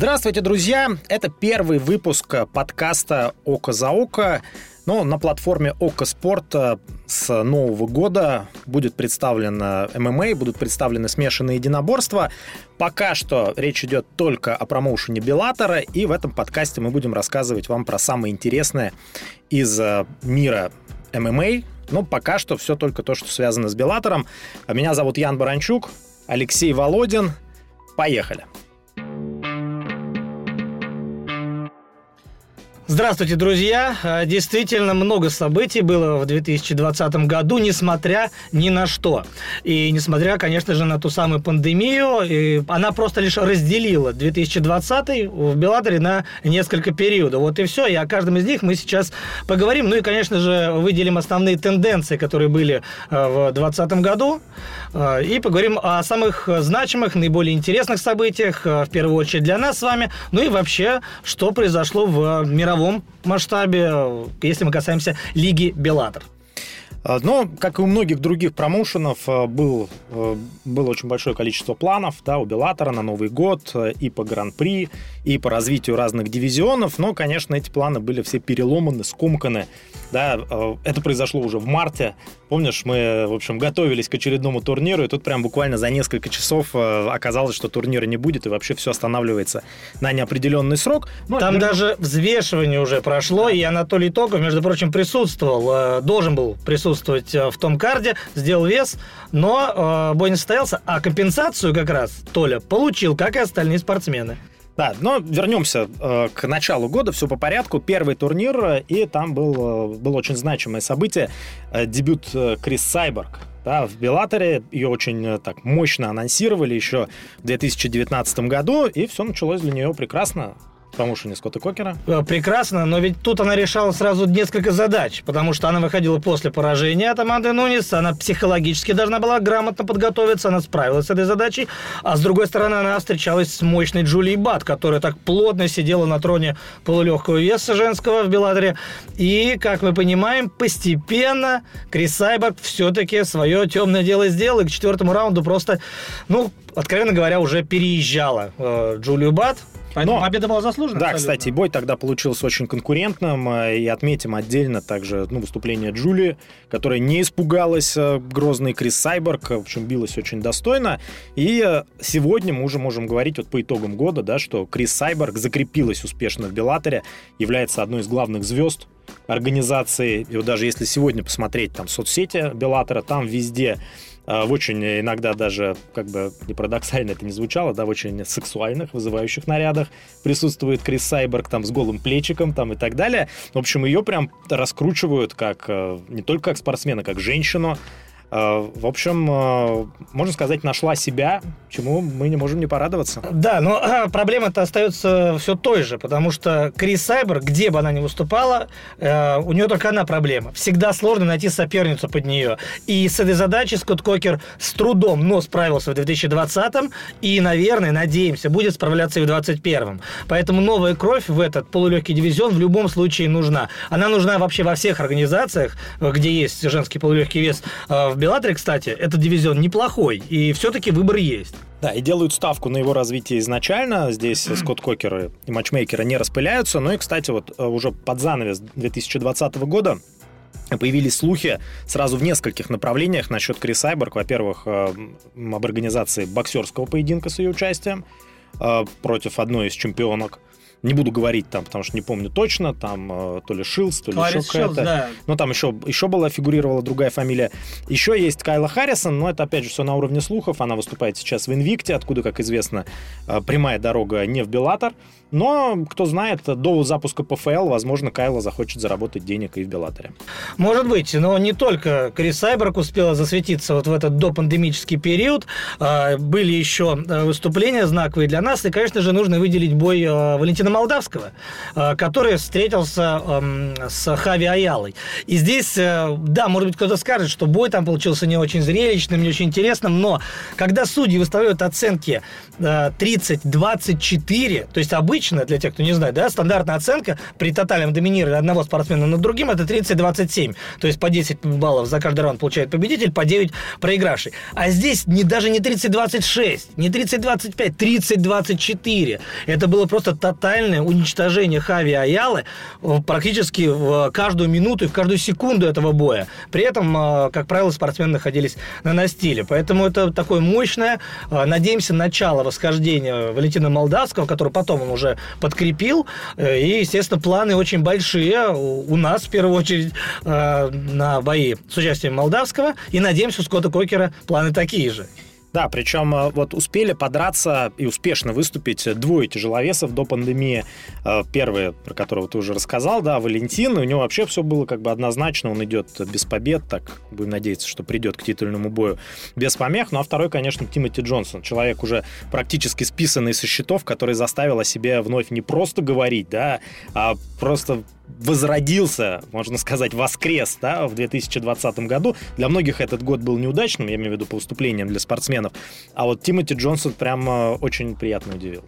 Здравствуйте, друзья! Это первый выпуск подкаста «Око за око». Но на платформе Око Спорт с нового года будет представлено ММА, будут представлены смешанные единоборства. Пока что речь идет только о промоушене Беллатора, и в этом подкасте мы будем рассказывать вам про самое интересное из э, мира ММА. Но пока что все только то, что связано с Беллатором. Меня зовут Ян Баранчук, Алексей Володин. Поехали! Здравствуйте, друзья! А, действительно, много событий было в 2020 году, несмотря ни на что. И несмотря, конечно же, на ту самую пандемию, и она просто лишь разделила 2020 в Белаторе на несколько периодов. Вот и все, и о каждом из них мы сейчас поговорим. Ну и, конечно же, выделим основные тенденции, которые были а, в 2020 году, а, и поговорим о самых значимых, наиболее интересных событиях, в первую очередь для нас с вами, ну и вообще, что произошло в мировом мировом масштабе, если мы касаемся Лиги Беллатор. А, но, как и у многих других промоушенов, а, был, а, было очень большое количество планов да, у Беллатора на Новый год и по Гран-при, и по развитию разных дивизионов. Но, конечно, эти планы были все переломаны, скомканы. Да, это произошло уже в марте. Помнишь, мы, в общем, готовились к очередному турниру, и тут прям буквально за несколько часов оказалось, что турнира не будет, и вообще все останавливается на неопределенный срок. Но Там верно... даже взвешивание уже прошло, и Анатолий Токов, между прочим, присутствовал, должен был присутствовать присутствовать э, в том карде, сделал вес, но э, бой не состоялся, а компенсацию как раз Толя получил, как и остальные спортсмены. Да, но вернемся э, к началу года, все по порядку. Первый турнир, э, и там был, было очень значимое событие. Э, дебют Крис Сайберг да, в Беллаторе. Ее очень так мощно анонсировали еще в 2019 году, и все началось для нее прекрасно промоушене Скотта Кокера. Э, прекрасно, но ведь тут она решала сразу несколько задач, потому что она выходила после поражения от Аманды Нунис, она психологически должна была грамотно подготовиться, она справилась с этой задачей, а с другой стороны она встречалась с мощной Джулией Бат, которая так плотно сидела на троне полулегкого веса женского в Белладере, и, как мы понимаем, постепенно Крис Сайберг все-таки свое темное дело сделал, и к четвертому раунду просто, ну, откровенно говоря, уже переезжала э, Джулию Бат, Поэтому Но, победа была заслужена. Да, абсолютно. кстати, бой тогда получился очень конкурентным. Э, и отметим отдельно также ну, выступление Джулии, которая не испугалась э, грозный Крис Сайберг. В общем, билась очень достойно. И э, сегодня мы уже можем говорить вот по итогам года, да, что Крис Сайберг закрепилась успешно в Беллаторе, является одной из главных звезд организации. И вот даже если сегодня посмотреть там соцсети Беллатора, там везде в очень иногда даже, как бы не парадоксально это не звучало, да, в очень сексуальных, вызывающих нарядах присутствует Крис Сайберг там с голым плечиком там и так далее. В общем, ее прям раскручивают как э, не только как спортсмена, как женщину, в общем, э, можно сказать, нашла себя, чему мы не можем не порадоваться. Да, но а, проблема-то остается все той же, потому что Крис Сайбер, где бы она ни выступала, э, у нее только одна проблема. Всегда сложно найти соперницу под нее. И с этой задачей Скотт Кокер с трудом, но справился в 2020-м и, наверное, надеемся, будет справляться и в 2021-м. Поэтому новая кровь в этот полулегкий дивизион в любом случае нужна. Она нужна вообще во всех организациях, где есть женский полулегкий вес в Беллатре, кстати, этот дивизион неплохой, и все-таки выбор есть. Да, и делают ставку на его развитие изначально. Здесь Скотт Кокеры и матчмейкеры не распыляются. Ну и, кстати, вот э, уже под занавес 2020 года Появились слухи сразу в нескольких направлениях насчет Крис Сайберг. Во-первых, э, об организации боксерского поединка с ее участием э, против одной из чемпионок. Не буду говорить там, потому что не помню точно, там э, то ли Шилс, то ли Кларис еще какая-то. Да. Но там еще, еще была, фигурировала другая фамилия. Еще есть Кайла Харрисон, но это опять же все на уровне слухов. Она выступает сейчас в Инвикте, откуда, как известно, э, прямая дорога не в Беллатор. Но, кто знает, до запуска ПФЛ, возможно, Кайла захочет заработать денег и в Беллаторе. Может быть, но не только Крис Сайберг успела засветиться вот в этот допандемический период. А, были еще э, выступления знаковые для нас. И, конечно же, нужно выделить бой Валентина Молдавского, э, который встретился эм, с Хави Аялой. И здесь, э, да, может быть, кто-то скажет, что бой там получился не очень зрелищным, не очень интересным, но когда судьи выставляют оценки 30-24, э, то есть обычно обычно, для тех, кто не знает, да, стандартная оценка при тотальном доминировании одного спортсмена над другим это 30-27. То есть по 10 баллов за каждый раунд получает победитель, по 9 проигравший. А здесь не, даже не 30-26, не 30-25, 30-24. Это было просто тотальное уничтожение Хави Аялы практически в каждую минуту и в каждую секунду этого боя. При этом, а, как правило, спортсмены находились на настиле. Поэтому это такое мощное, а, надеемся, начало восхождения Валентина Молдавского, который потом он подкрепил. Э, и, естественно, планы очень большие у нас, в первую очередь, а, на бои с участием Молдавского. И, надеемся, у Скотта Кокера планы такие же. Да, причем э, вот успели подраться и успешно выступить двое тяжеловесов до пандемии. Э, первый, про которого ты уже рассказал, да, Валентин. У него вообще все было как бы однозначно. Он идет без побед, так будем надеяться, что придет к титульному бою без помех. Ну а второй, конечно, Тимоти Джонсон. Человек уже практически списанный со счетов, который заставил о себе вновь не просто говорить, да, а просто возродился, можно сказать, воскрес да, в 2020 году. Для многих этот год был неудачным, я имею в виду по выступлениям для спортсменов. А вот Тимоти Джонсон прям очень приятно удивил.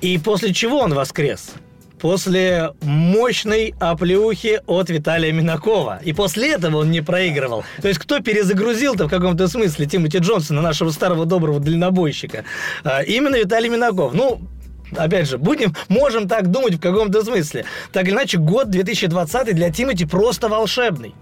И после чего он воскрес? после мощной оплеухи от Виталия Минакова. И после этого он не проигрывал. То есть кто перезагрузил-то в каком-то смысле Тимоти Джонсона, нашего старого доброго дальнобойщика? А, именно Виталий Минаков. Ну, опять же, будем, можем так думать в каком-то смысле. Так или иначе, год 2020 для Тимати просто волшебный.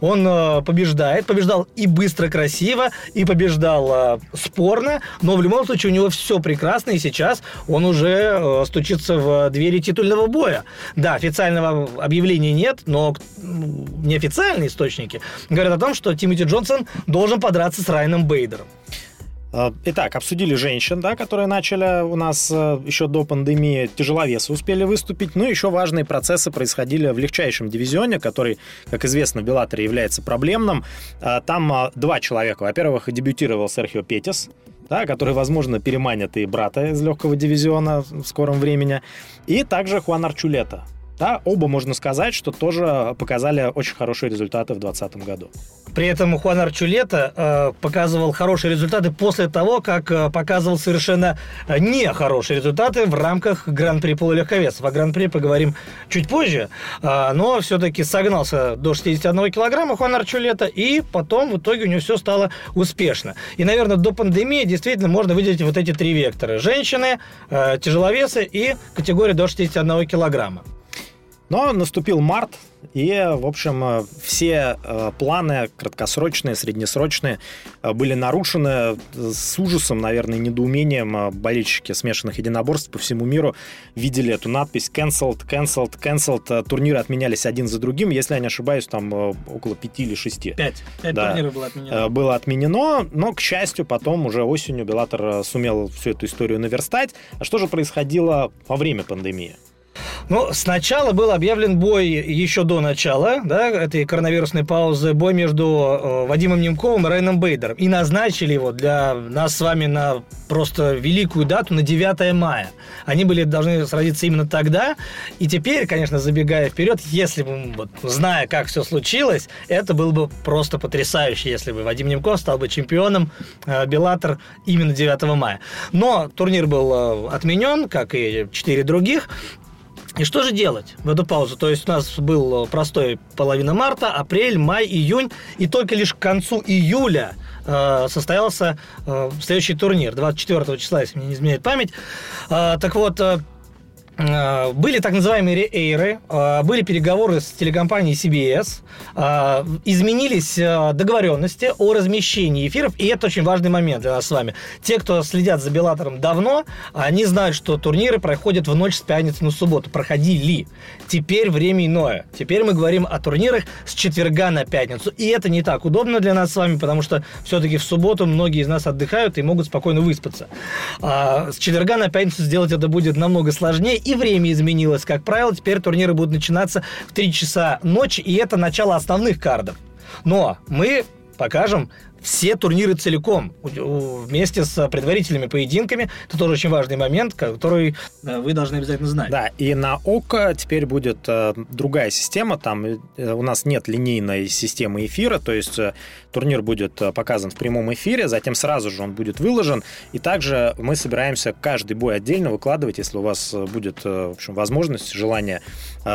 Он э, побеждает, побеждал и быстро, красиво, и побеждал э, спорно, но в любом случае у него все прекрасно, и сейчас он уже э, стучится в двери титульного боя. Да, официального объявления нет, но неофициальные источники говорят о том, что Тимоти Джонсон должен подраться с Райаном Бейдером. А, итак, обсудили женщин, да, которые начали у нас э, еще до пандемии, тяжеловесы успели выступить, но еще важные процессы происходили в легчайшем дивизионе, который, как известно, в Беллаторе является проблемным. А, там два человека. Во-первых, дебютировал Серхио Петис, да, который, возможно, переманит и брата из легкого дивизиона в скором времени, и также Хуан Арчулета, да, оба, можно сказать, что тоже показали очень хорошие результаты в 2020 году. При этом Хуан Арчулета э, показывал хорошие результаты после того, как э, показывал совершенно э, нехорошие результаты в рамках Гран-при полулегковесов. О Гран-при поговорим чуть позже, но все-таки согнался до 61 килограмма Хуан Арчулета, и потом в итоге у него все стало успешно. И, наверное, до пандемии действительно можно выделить вот эти три вектора. Женщины, тяжеловесы и категория до 61 килограмма. Но наступил март, и, в общем, э, все э, планы краткосрочные, среднесрочные э, были нарушены. С ужасом, наверное, недоумением болельщики смешанных единоборств по всему миру видели эту надпись «cancelled, cancelled, cancelled». Турниры отменялись один за другим. Если я не ошибаюсь, там около пяти или шести. Пять. Пять да, турниров было отменено. Было отменено, но, к счастью, потом уже осенью Беллатор сумел всю эту историю наверстать. А что же происходило во время пандемии? Ну, сначала был объявлен бой еще до начала да, этой коронавирусной паузы, бой между э, Вадимом Немковым и Райном Бейдером. И назначили его для нас с вами на просто великую дату, на 9 мая. Они были должны сразиться именно тогда. И теперь, конечно, забегая вперед, если бы, вот, зная, как все случилось, это было бы просто потрясающе, если бы Вадим Немков стал бы чемпионом э, Беллатор именно 9 мая. Но турнир был э, отменен, как и четыре других. И что же делать в эту паузу? То есть у нас был простой половина марта, апрель, май, июнь, и только лишь к концу июля э, состоялся э, следующий турнир, 24 числа, если мне не изменяет память. Э, так вот, э, Э, были так называемые реэйры, э, были переговоры с телекомпанией CBS, э, изменились договоренности о размещении эфиров, и это очень важный момент для нас с вами. Те, кто следят за Беллатором давно, они знают, что турниры проходят в ночь с пятницы на субботу, проходили. Теперь время иное. Теперь мы говорим о турнирах с четверга на пятницу, и это не так удобно для нас с вами, потому что все-таки в субботу многие из нас отдыхают и могут спокойно выспаться. А с четверга на пятницу сделать это будет намного сложнее, и время изменилось. Как правило, теперь турниры будут начинаться в 3 часа ночи, и это начало основных кардов. Но мы покажем все турниры целиком, вместе с предварительными поединками. Это тоже очень важный момент, который э, вы должны обязательно знать. Да, и на ОКО теперь будет э, другая система. Там э, у нас нет линейной системы эфира, то есть турнир будет э, показан в прямом эфире, затем сразу же он будет выложен. И также мы собираемся каждый бой отдельно выкладывать, если у вас э, будет в общем, возможность, желание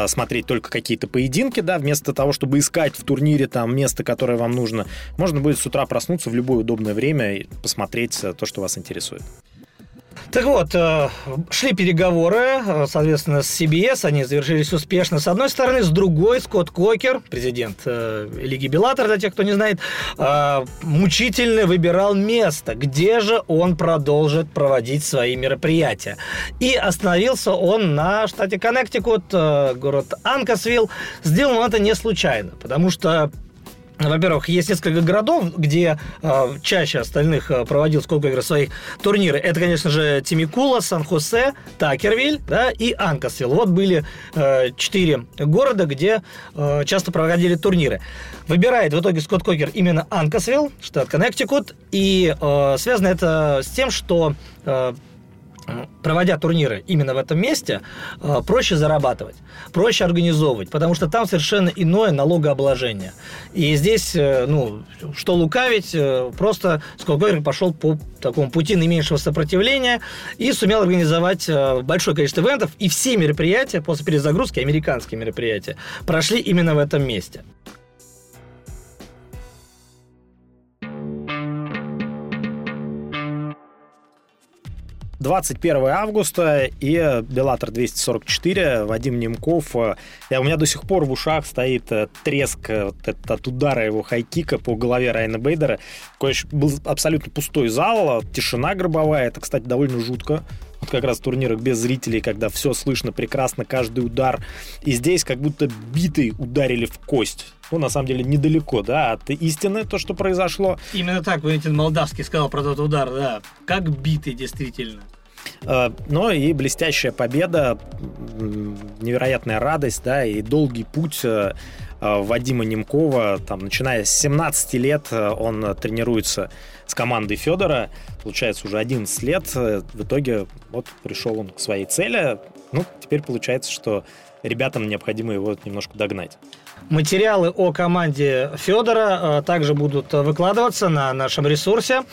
смотреть только какие-то поединки, да, вместо того, чтобы искать в турнире там место, которое вам нужно, можно будет с утра проснуться в любое удобное время и посмотреть то, что вас интересует. Так вот, э, шли переговоры, э, соответственно, с CBS, они завершились успешно с одной стороны, с другой Скотт Кокер, президент э, Лиги Беллатор, для тех, кто не знает, мучительно выбирал место, где же он продолжит проводить свои мероприятия. И остановился он на штате Коннектикут, город Анкасвилл. Сделал он это не случайно, потому что во-первых, есть несколько городов, где э, чаще остальных э, проводил сколько игр своих турниры. Это, конечно же, Тимикула, Сан-Хосе, Такервиль да, и Анкасвилл. Вот были э, четыре города, где э, часто проводили турниры. Выбирает в итоге Скотт Кокер именно Анкасвилл, штат Коннектикут. И э, связано это с тем, что э, проводя турниры именно в этом месте, э, проще зарабатывать, проще организовывать, потому что там совершенно иное налогообложение. И здесь, э, ну, что лукавить, э, просто Сколгойр пошел по такому пути наименьшего сопротивления и сумел организовать большое количество ивентов, и все мероприятия после перезагрузки, американские мероприятия, прошли именно в этом месте. 21 августа и Беллатор 244, Вадим Немков. Я, у меня до сих пор в ушах стоит э, треск э, вот от удара его хайкика по голове Райана Бейдера. Такой был абсолютно пустой зал, тишина гробовая. Это, кстати, довольно жутко. Вот как раз в турнирах без зрителей, когда все слышно прекрасно, каждый удар. И здесь как будто битый ударили в кость ну, на самом деле, недалеко, да, от истины, то, что произошло. Именно так Валентин Молдавский сказал про тот удар, да, как битый, действительно. Э, но и блестящая победа, невероятная радость, да, и долгий путь э, Вадима Немкова, там, начиная с 17 лет он тренируется с командой Федора, получается уже 11 лет, в итоге вот пришел он к своей цели, ну, теперь получается, что ребятам необходимо его немножко догнать. Материалы о команде Федора э, также будут выкладываться на нашем ресурсе.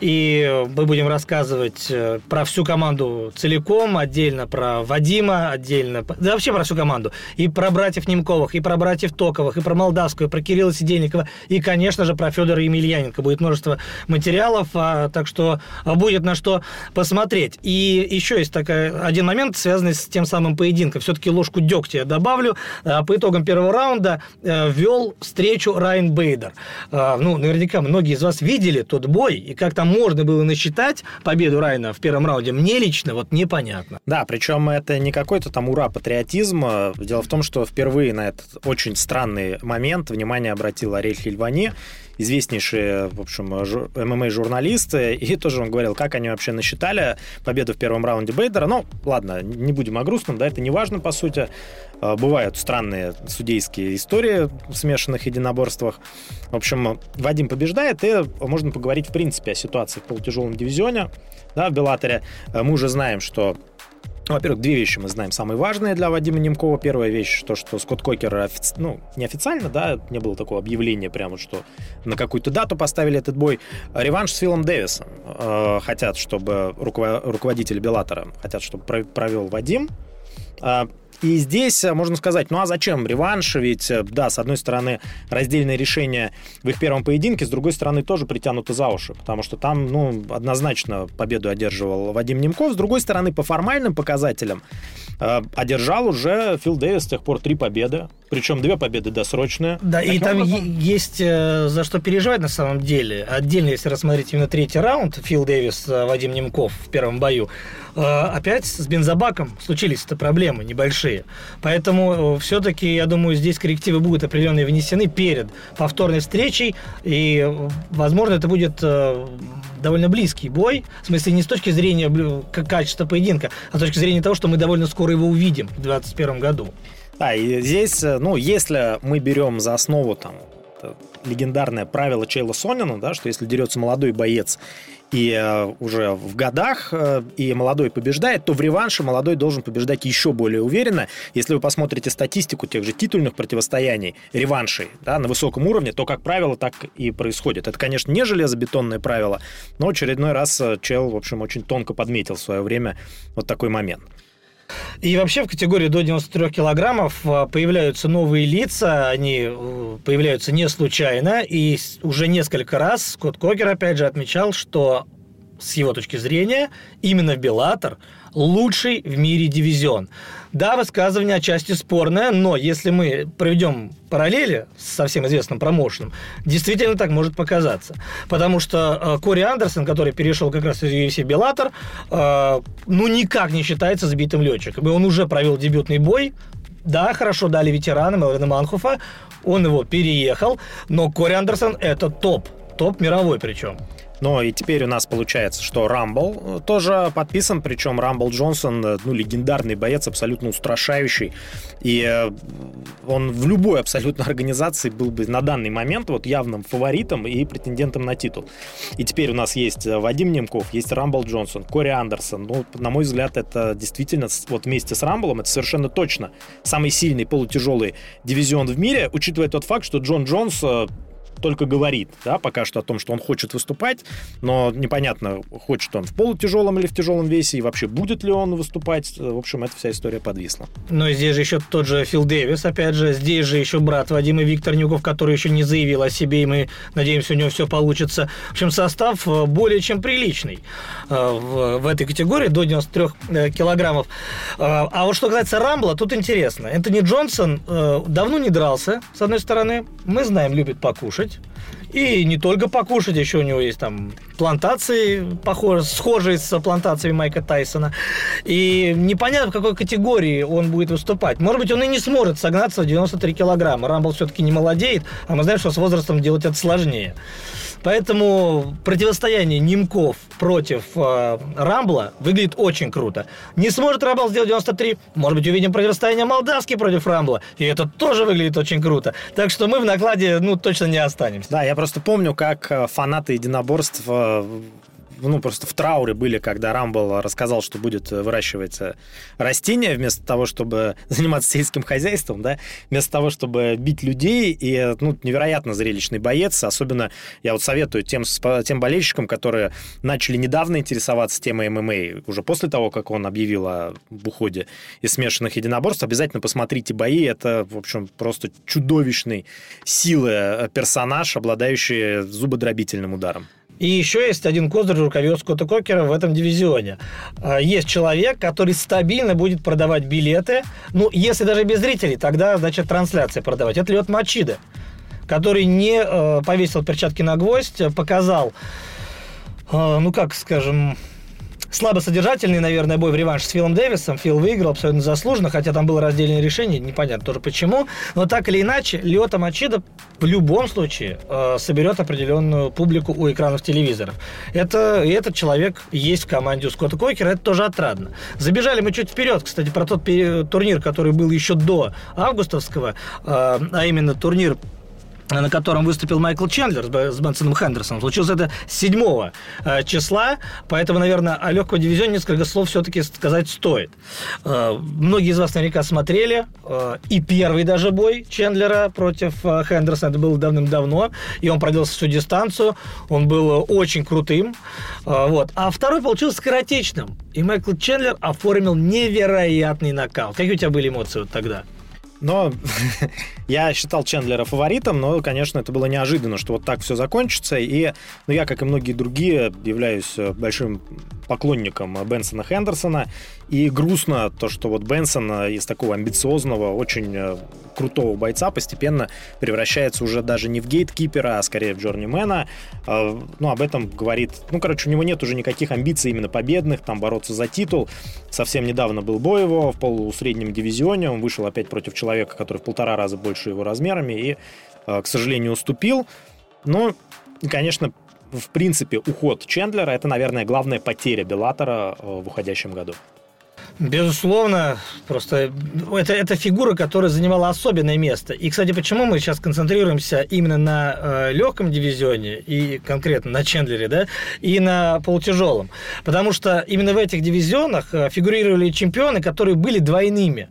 И мы будем рассказывать э, про всю команду целиком, отдельно про Вадима, отдельно, да вообще про всю команду. И про братьев Немковых, и про братьев Токовых, и про Молдавскую, и про Кирилла Сидельникова, и, конечно же, про Федора Емельяненко. Будет множество материалов, а, так что будет на что посмотреть. И еще есть такой один момент, связанный с тем самым поединком. Все-таки ложку дегтя я добавлю. А, по итогам первого раунда э, вел встречу Райан Бейдер. Э, ну, наверняка многие из вас видели тот бой, и как там можно было насчитать победу Райана в первом раунде, мне лично вот непонятно. Да, причем это не какой-то там ура-патриотизм. Дело в том, что впервые на этот очень странный момент внимание обратил Арель Хильвани, известнейшие, в общем, ММА-журналисты, и тоже он говорил, как они вообще насчитали победу в первом раунде Бейдера. Ну, ладно, не будем о грустном, да, это не важно, по сути. А, бывают странные судейские истории в смешанных единоборствах. В общем, Вадим побеждает, и можно поговорить, в принципе, о ситуации в полутяжелом дивизионе, да, в Беллаторе. Мы уже знаем, что во-первых, две вещи мы знаем самые важные для Вадима Немкова. Первая вещь, то, что Скотт Кокер, офици... ну, неофициально, да, не было такого объявления прямо, что на какую-то дату поставили этот бой. Реванш с Филом Дэвисом. Э, хотят, чтобы руководитель Беллатора, хотят, чтобы провел Вадим. И здесь э, можно сказать, ну а зачем реванш? Ведь, э, да, с одной стороны, раздельное решение в их первом поединке, с другой стороны, тоже притянуто за уши, потому что там, ну, однозначно победу одерживал Вадим Немков. С другой стороны, по формальным показателям э, одержал уже Фил Дэвис с тех пор три победы. Причем две победы досрочные. Да, Таким и там образом... есть э, за что переживать на самом деле. Отдельно, если рассмотреть именно третий раунд, Фил Дэвис, Вадим Немков в первом бою, опять с бензобаком случились это проблемы небольшие. Поэтому все-таки, я думаю, здесь коррективы будут определенные внесены перед повторной встречей. И, возможно, это будет довольно близкий бой. В смысле, не с точки зрения качества поединка, а с точки зрения того, что мы довольно скоро его увидим в 2021 году. Да, и здесь, э, ну, если мы берем за основу там легендарное правило Чейла Сонина, да, что если дерется молодой боец и э, уже в годах, э, и молодой побеждает, то в реванше молодой должен побеждать еще более уверенно. Если вы посмотрите статистику тех же титульных противостояний, реваншей да, на высоком уровне, то, как правило, так и происходит. Это, конечно, не железобетонное правило, но очередной раз э, Чел, в общем, очень тонко подметил в свое время вот такой момент. И вообще в категории до 93 килограммов появляются новые лица, они появляются не случайно, и уже несколько раз Скотт Кокер, опять же, отмечал, что с его точки зрения, именно в Беллатор лучший в мире дивизион. Да, высказывание отчасти спорное, но если мы проведем параллели со всем известным промоушеном, действительно так может показаться. Потому что э, Кори Андерсон, который перешел как раз из UFC Беллатор, э, ну никак не считается сбитым летчиком. И он уже провел дебютный бой, да, хорошо дали ветеранам Элвина Манхуфа, он его переехал, но Кори Андерсон это топ, топ мировой причем. Но и теперь у нас получается, что Рамбл тоже подписан, причем Рамбл Джонсон, э, ну, легендарный боец, абсолютно устрашающий. И э, он в любой абсолютно организации был бы на данный момент вот явным фаворитом и претендентом на титул. И теперь у нас есть э, Вадим Немков, есть Рамбл Джонсон, Кори Андерсон. Ну, на мой взгляд, это действительно вот вместе с Рамблом, это совершенно точно самый сильный полутяжелый дивизион в мире, учитывая тот факт, что Джон Джонс только говорит, да, пока что о том, что он хочет выступать, но непонятно, хочет он в полутяжелом или в тяжелом весе, и вообще будет ли он выступать. В общем, эта вся история подвисла. Но здесь же еще тот же Фил Дэвис, опять же, здесь же еще брат Вадима Виктор Нюков, который еще не заявил о себе, и мы надеемся, у него все получится. В общем, состав э, более чем приличный э, в, этой категории, до 93 э, килограммов. А вот что касается Рамбла, тут интересно. Энтони Джонсон давно не дрался, с одной стороны. Мы знаем, любит покушать. И не только покушать, еще у него есть там плантации, похожие, схожие с плантациями Майка Тайсона. И непонятно, в какой категории он будет выступать. Может быть, он и не сможет согнаться в 93 килограмма. Рамбл все-таки не молодеет, а мы знаем, что с возрастом делать это сложнее. Поэтому противостояние Немков против э, Рамбла выглядит очень круто. Не сможет Рамбл сделать 93, может быть, увидим противостояние Молдавский против Рамбла, и это тоже выглядит очень круто. Так что мы в накладе, ну, точно не останемся. Да, я просто помню, как э, фанаты единоборств э, ну, просто в трауре были, когда Рамбл рассказал, что будет выращивать э, растения вместо того, чтобы заниматься сельским хозяйством, да, вместо того, чтобы бить людей. И, ну, невероятно зрелищный боец. Особенно я вот советую тем, тем болельщикам, которые начали недавно интересоваться темой ММА, уже после того, как он объявил о уходе из смешанных единоборств, обязательно посмотрите бои. Это, в общем, просто чудовищный силы э, персонаж, обладающий зубодробительным ударом. И еще есть один козырь рукаве Скотта Кокера в этом дивизионе. А, есть человек, который стабильно будет продавать билеты. Ну, если даже без зрителей, тогда, значит, трансляции продавать. Это Лед Мачида, который не э, повесил перчатки на гвоздь, показал, э, ну, как скажем, слабосодержательный, наверное, бой в реванш с Филом Дэвисом. Фил выиграл абсолютно заслуженно, хотя там было раздельное решение, непонятно тоже почему. Но так или иначе, Лиота Мачида в любом случае э, соберет определенную публику у экранов телевизоров. Это, и этот человек есть в команде у Скотта Койкера, это тоже отрадно. Забежали мы чуть вперед, кстати, про тот турнир, который был еще до августовского, э, а именно турнир на котором выступил Майкл Чендлер с Бенсоном Хендерсоном. Случилось это 7 э, числа, поэтому, наверное, о легком дивизионе несколько слов все-таки сказать стоит. Э, многие из вас наверняка смотрели э, и первый даже бой Чендлера против Хендерсона, это было давным-давно, и он продлился всю дистанцию, он был очень крутым. Вот. А второй получился скоротечным, и Майкл Чендлер оформил невероятный нокаут. Какие у тебя были эмоции вот тогда? Но я считал Чендлера фаворитом, но, конечно, это было неожиданно, что вот так все закончится. И ну, я, как и многие другие, являюсь э, большим поклонником Бенсона Хендерсона. И грустно то, что вот Бенсон из такого амбициозного, очень э, крутого бойца постепенно превращается уже даже не в гейткипера, а скорее в джорнимена. Э, ну, об этом говорит... Ну, короче, у него нет уже никаких амбиций именно победных, там бороться за титул. Совсем недавно был бой его в полусреднем дивизионе. Он вышел опять против человека, который в полтора раза больше его размерами и, э, к сожалению, уступил. Но, конечно, в принципе, уход Чендлера – это, наверное, главная потеря Беллатора в уходящем году. Безусловно, просто это, это фигура, которая занимала особенное место. И, кстати, почему мы сейчас концентрируемся именно на э, легком дивизионе и конкретно на Чендлере, да, и на полутяжелом? Потому что именно в этих дивизионах э, фигурировали чемпионы, которые были двойными.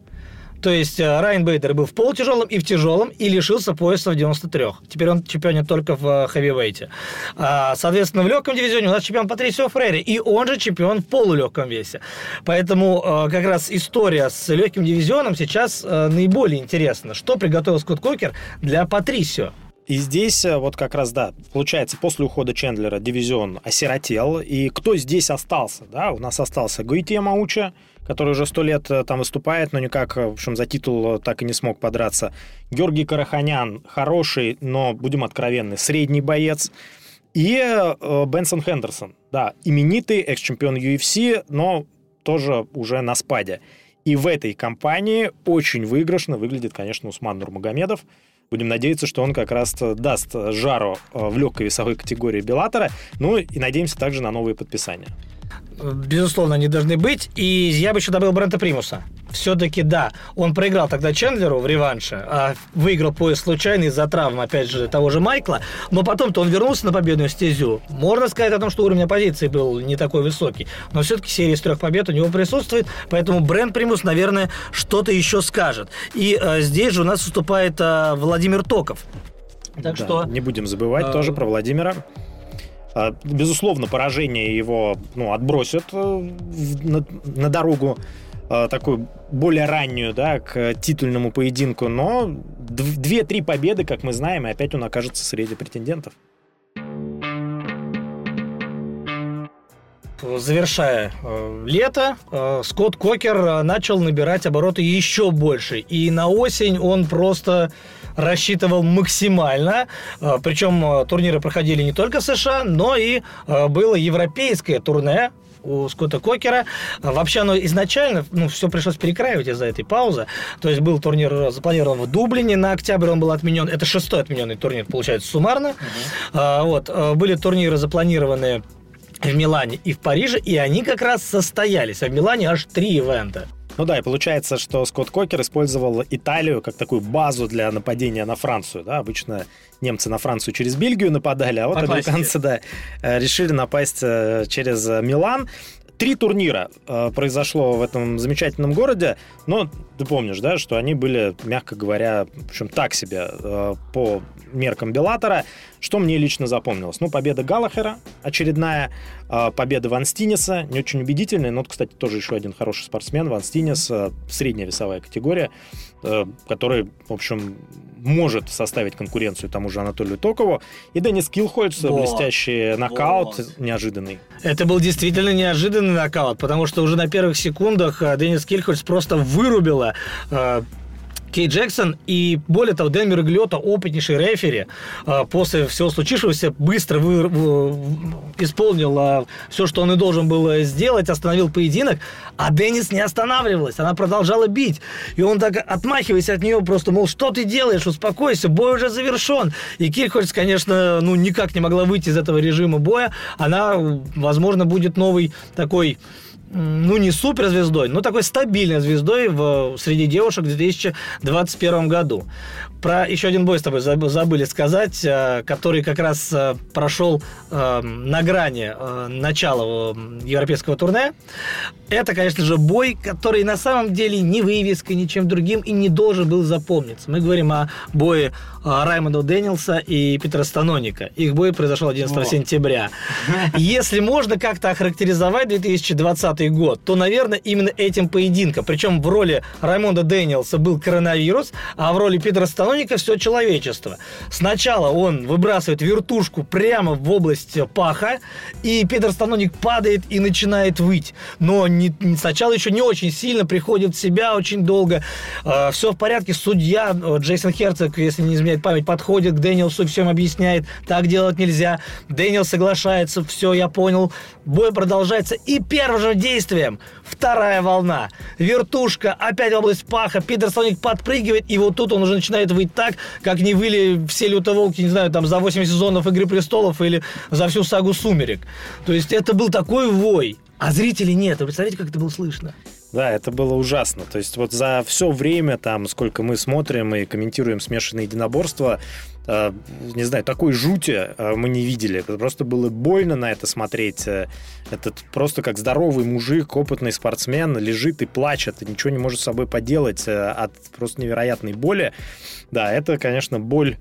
То есть э, Райан Бейдер был в полутяжелом и в тяжелом и лишился пояса в 93. Теперь он чемпионит только в хэвивейте. А, соответственно, в легком дивизионе у нас чемпион Патрисио Фрейри, и он же чемпион в полулегком весе. Поэтому э, как раз история с легким дивизионом сейчас э, наиболее интересна. Что приготовил Скотт Кокер для Патрисио? И здесь вот как раз, да, получается, после ухода Чендлера дивизион осиротел. И кто здесь остался? Да, у нас остался Гуития Мауча, который уже сто лет э, там выступает, но никак, э, в общем, за титул э, так и не смог подраться. Георгий Караханян хороший, но, будем откровенны, средний боец. И э, Бенсон Хендерсон, да, именитый экс-чемпион UFC, но тоже уже на спаде. И в этой компании очень выигрышно выглядит, конечно, Усман Нурмагомедов. Будем надеяться, что он как раз даст жару в легкой весовой категории Беллатора. Ну и надеемся также на новые подписания безусловно, они должны быть. И я бы еще добавил Брента Примуса. Все-таки, да, он проиграл тогда Чендлеру в реванше, а выиграл пояс случайно из-за травм, опять же, того же Майкла, но потом-то он вернулся на победную стезю. Можно сказать о том, что уровень оппозиции был не такой высокий, но все-таки серия из трех побед у него присутствует, поэтому Брент Примус, наверное, что-то еще скажет. И э, здесь же у нас выступает э, Владимир Токов. Так да, что... Не будем забывать э... тоже про Владимира. А, безусловно, поражение его ну, отбросит э, на, на дорогу э, такую более раннюю, да, к титульному поединку, но две-три победы, как мы знаем, и опять он окажется среди претендентов. завершая э, лето, э, Скотт Кокер э, начал набирать обороты еще больше. И на осень он просто рассчитывал максимально. Э, причем э, турниры проходили не только в США, но и э, было европейское турне у Скотта Кокера. Вообще оно изначально, ну, все пришлось перекраивать из-за этой паузы. То есть был турнир запланирован в Дублине, на октябрь он был отменен. Это шестой отмененный турнир, получается, суммарно. Uh-huh. Вот. Были турниры запланированные в Милане и в Париже, и они как раз состоялись. А в Милане аж три ивента. Ну да, и получается, что Скотт Кокер использовал Италию как такую базу для нападения на Францию. Да? Обычно немцы на Францию через Бельгию нападали, а вот По американцы да, э, решили напасть э, через Милан. Три турнира э, произошло в этом замечательном городе, но ты помнишь, да, что они были, мягко говоря, в общем, так себе э, по меркам Беллатора. Что мне лично запомнилось? Ну, победа Галлахера, очередная э, победа Ван Стинеса, не очень убедительная, но, кстати, тоже еще один хороший спортсмен, Ван Стинес, э, средняя весовая категория, э, который, в общем, может составить конкуренцию тому же Анатолию Токову. И Денис Килхольц, блестящий нокаут, вот. неожиданный. Это был действительно неожиданный нокаут, потому что уже на первых секундах э, Денис Кильхольц просто вырубила э, Кей Джексон. И более того, Дэн Мерглиота, опытнейший рефери, а, после всего случившегося быстро вы, исполнил а, все, что он и должен был сделать, остановил поединок, а Деннис не останавливалась, она продолжала бить. И он так, отмахиваясь от нее, просто, мол, что ты делаешь, успокойся, бой уже завершен. И Кирхольц, конечно, ну, никак не могла выйти из этого режима боя. Она, возможно, будет новый такой ну, не суперзвездой, но такой стабильной звездой в, среди девушек в 2021 году. Про еще один бой с тобой забыли сказать, э, который как раз э, прошел э, на грани начала европейского турне. Это, конечно же, бой, который на самом деле ни вывеской, ничем другим и не должен был запомниться. Мы говорим о бое Раймонда Дэнилса и Петра Станоника. Их бой произошел 11 О. сентября. Если можно как-то охарактеризовать 2020 год, то, наверное, именно этим поединком. Причем в роли Раймонда Дэнилса был коронавирус, а в роли Петра Станоника все человечество. Сначала он выбрасывает вертушку прямо в область паха, и Петр Станоник падает и начинает выть. Но не сначала еще не очень сильно, приходит в себя очень долго. Э, а, все в порядке. Судья Джейсон Херцог, если не изменяет память, подходит к Дэниелсу, всем объясняет, так делать нельзя. Дэниел соглашается, все, я понял. Бой продолжается. И первым же действием вторая волна. Вертушка, опять в область паха. Питер Соник подпрыгивает, и вот тут он уже начинает выть так, как не выли все лютоволки, не знаю, там за 8 сезонов Игры престолов или за всю сагу Сумерек. То есть это был такой вой А зрителей нет. Вы представляете, как это было слышно? Да, это было ужасно. То есть вот за все время, там, сколько мы смотрим и комментируем смешанные единоборства, не знаю, такой жути э, мы не видели. Просто было больно на это смотреть. Э, этот просто как здоровый мужик, опытный спортсмен, лежит и плачет, и ничего не может с собой поделать э, от просто невероятной боли. Да, это, конечно, боль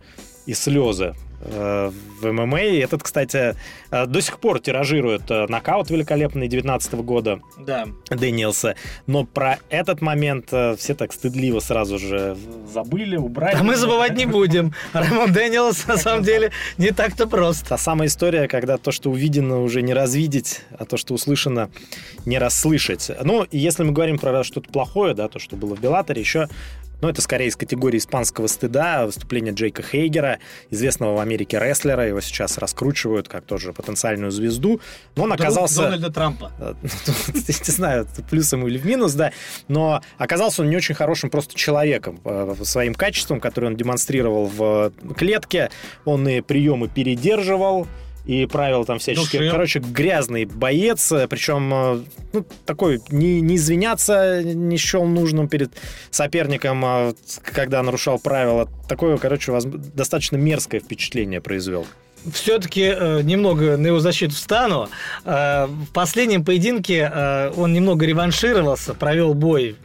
и слезы. Э, в ММА. Этот, кстати, э, до сих пор тиражирует э, нокаут великолепный 19 года да. Дэниелса. Но про этот момент все так стыдливо сразу же забыли, убрали. А мы забывать не будем. Рэймонд Дэниелс, на самом деле, не так-то просто. Та самая история, когда то, что увидено, уже не развидеть, а то, что услышано, не расслышать. Ну, если мы говорим про что-то плохое, да, то, что было в Беллаторе, еще но это скорее из категории испанского стыда. Выступление Джейка Хейгера, известного в Америке рестлера. Его сейчас раскручивают как тоже потенциальную звезду. Но он оказался... Дональда Трампа. Не знаю, плюс ему или в минус, да. Но оказался он не очень хорошим просто человеком. Э, своим качеством, который он демонстрировал в клетке. Он и приемы передерживал, и правила там всяческие. Ну, Короче, грязный боец, причем э, ну, такой не, не извиняться не счел нужным перед соперником, а когда нарушал правила. Такое, короче, достаточно мерзкое впечатление произвел все-таки э, немного на его защиту встану. Э, в последнем поединке э, он немного реваншировался, провел бой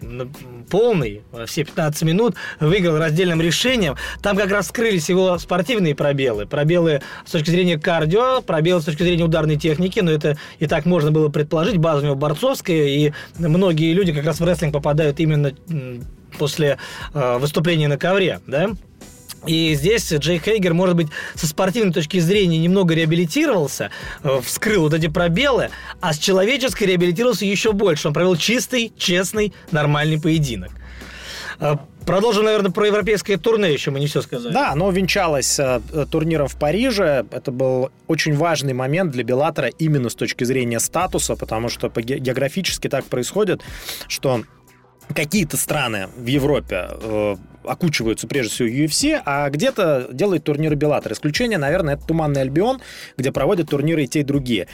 полный, все 15 минут, выиграл раздельным решением. Там как раз скрылись его спортивные пробелы. Пробелы с точки зрения кардио, пробелы с точки зрения ударной техники, но это и так можно было предположить. База у него борцовская, и многие люди как раз в рестлинг попадают именно после э, выступления на ковре, да? И здесь Джей Хейгер, может быть, со спортивной точки зрения немного реабилитировался, э, вскрыл вот эти пробелы, а с человеческой реабилитировался еще больше. Он провел чистый, честный, нормальный поединок. Э, продолжим, наверное, про европейское турне еще, мы не все сказали. Да, оно венчалось э, турниром в Париже. Это был очень важный момент для Беллатора именно с точки зрения статуса, потому что географически так происходит, что какие-то страны в Европе э, окучиваются прежде всего UFC, а где-то делает турниры Беллатор. Исключение, наверное, это Туманный Альбион, где проводят турниры и те, и другие.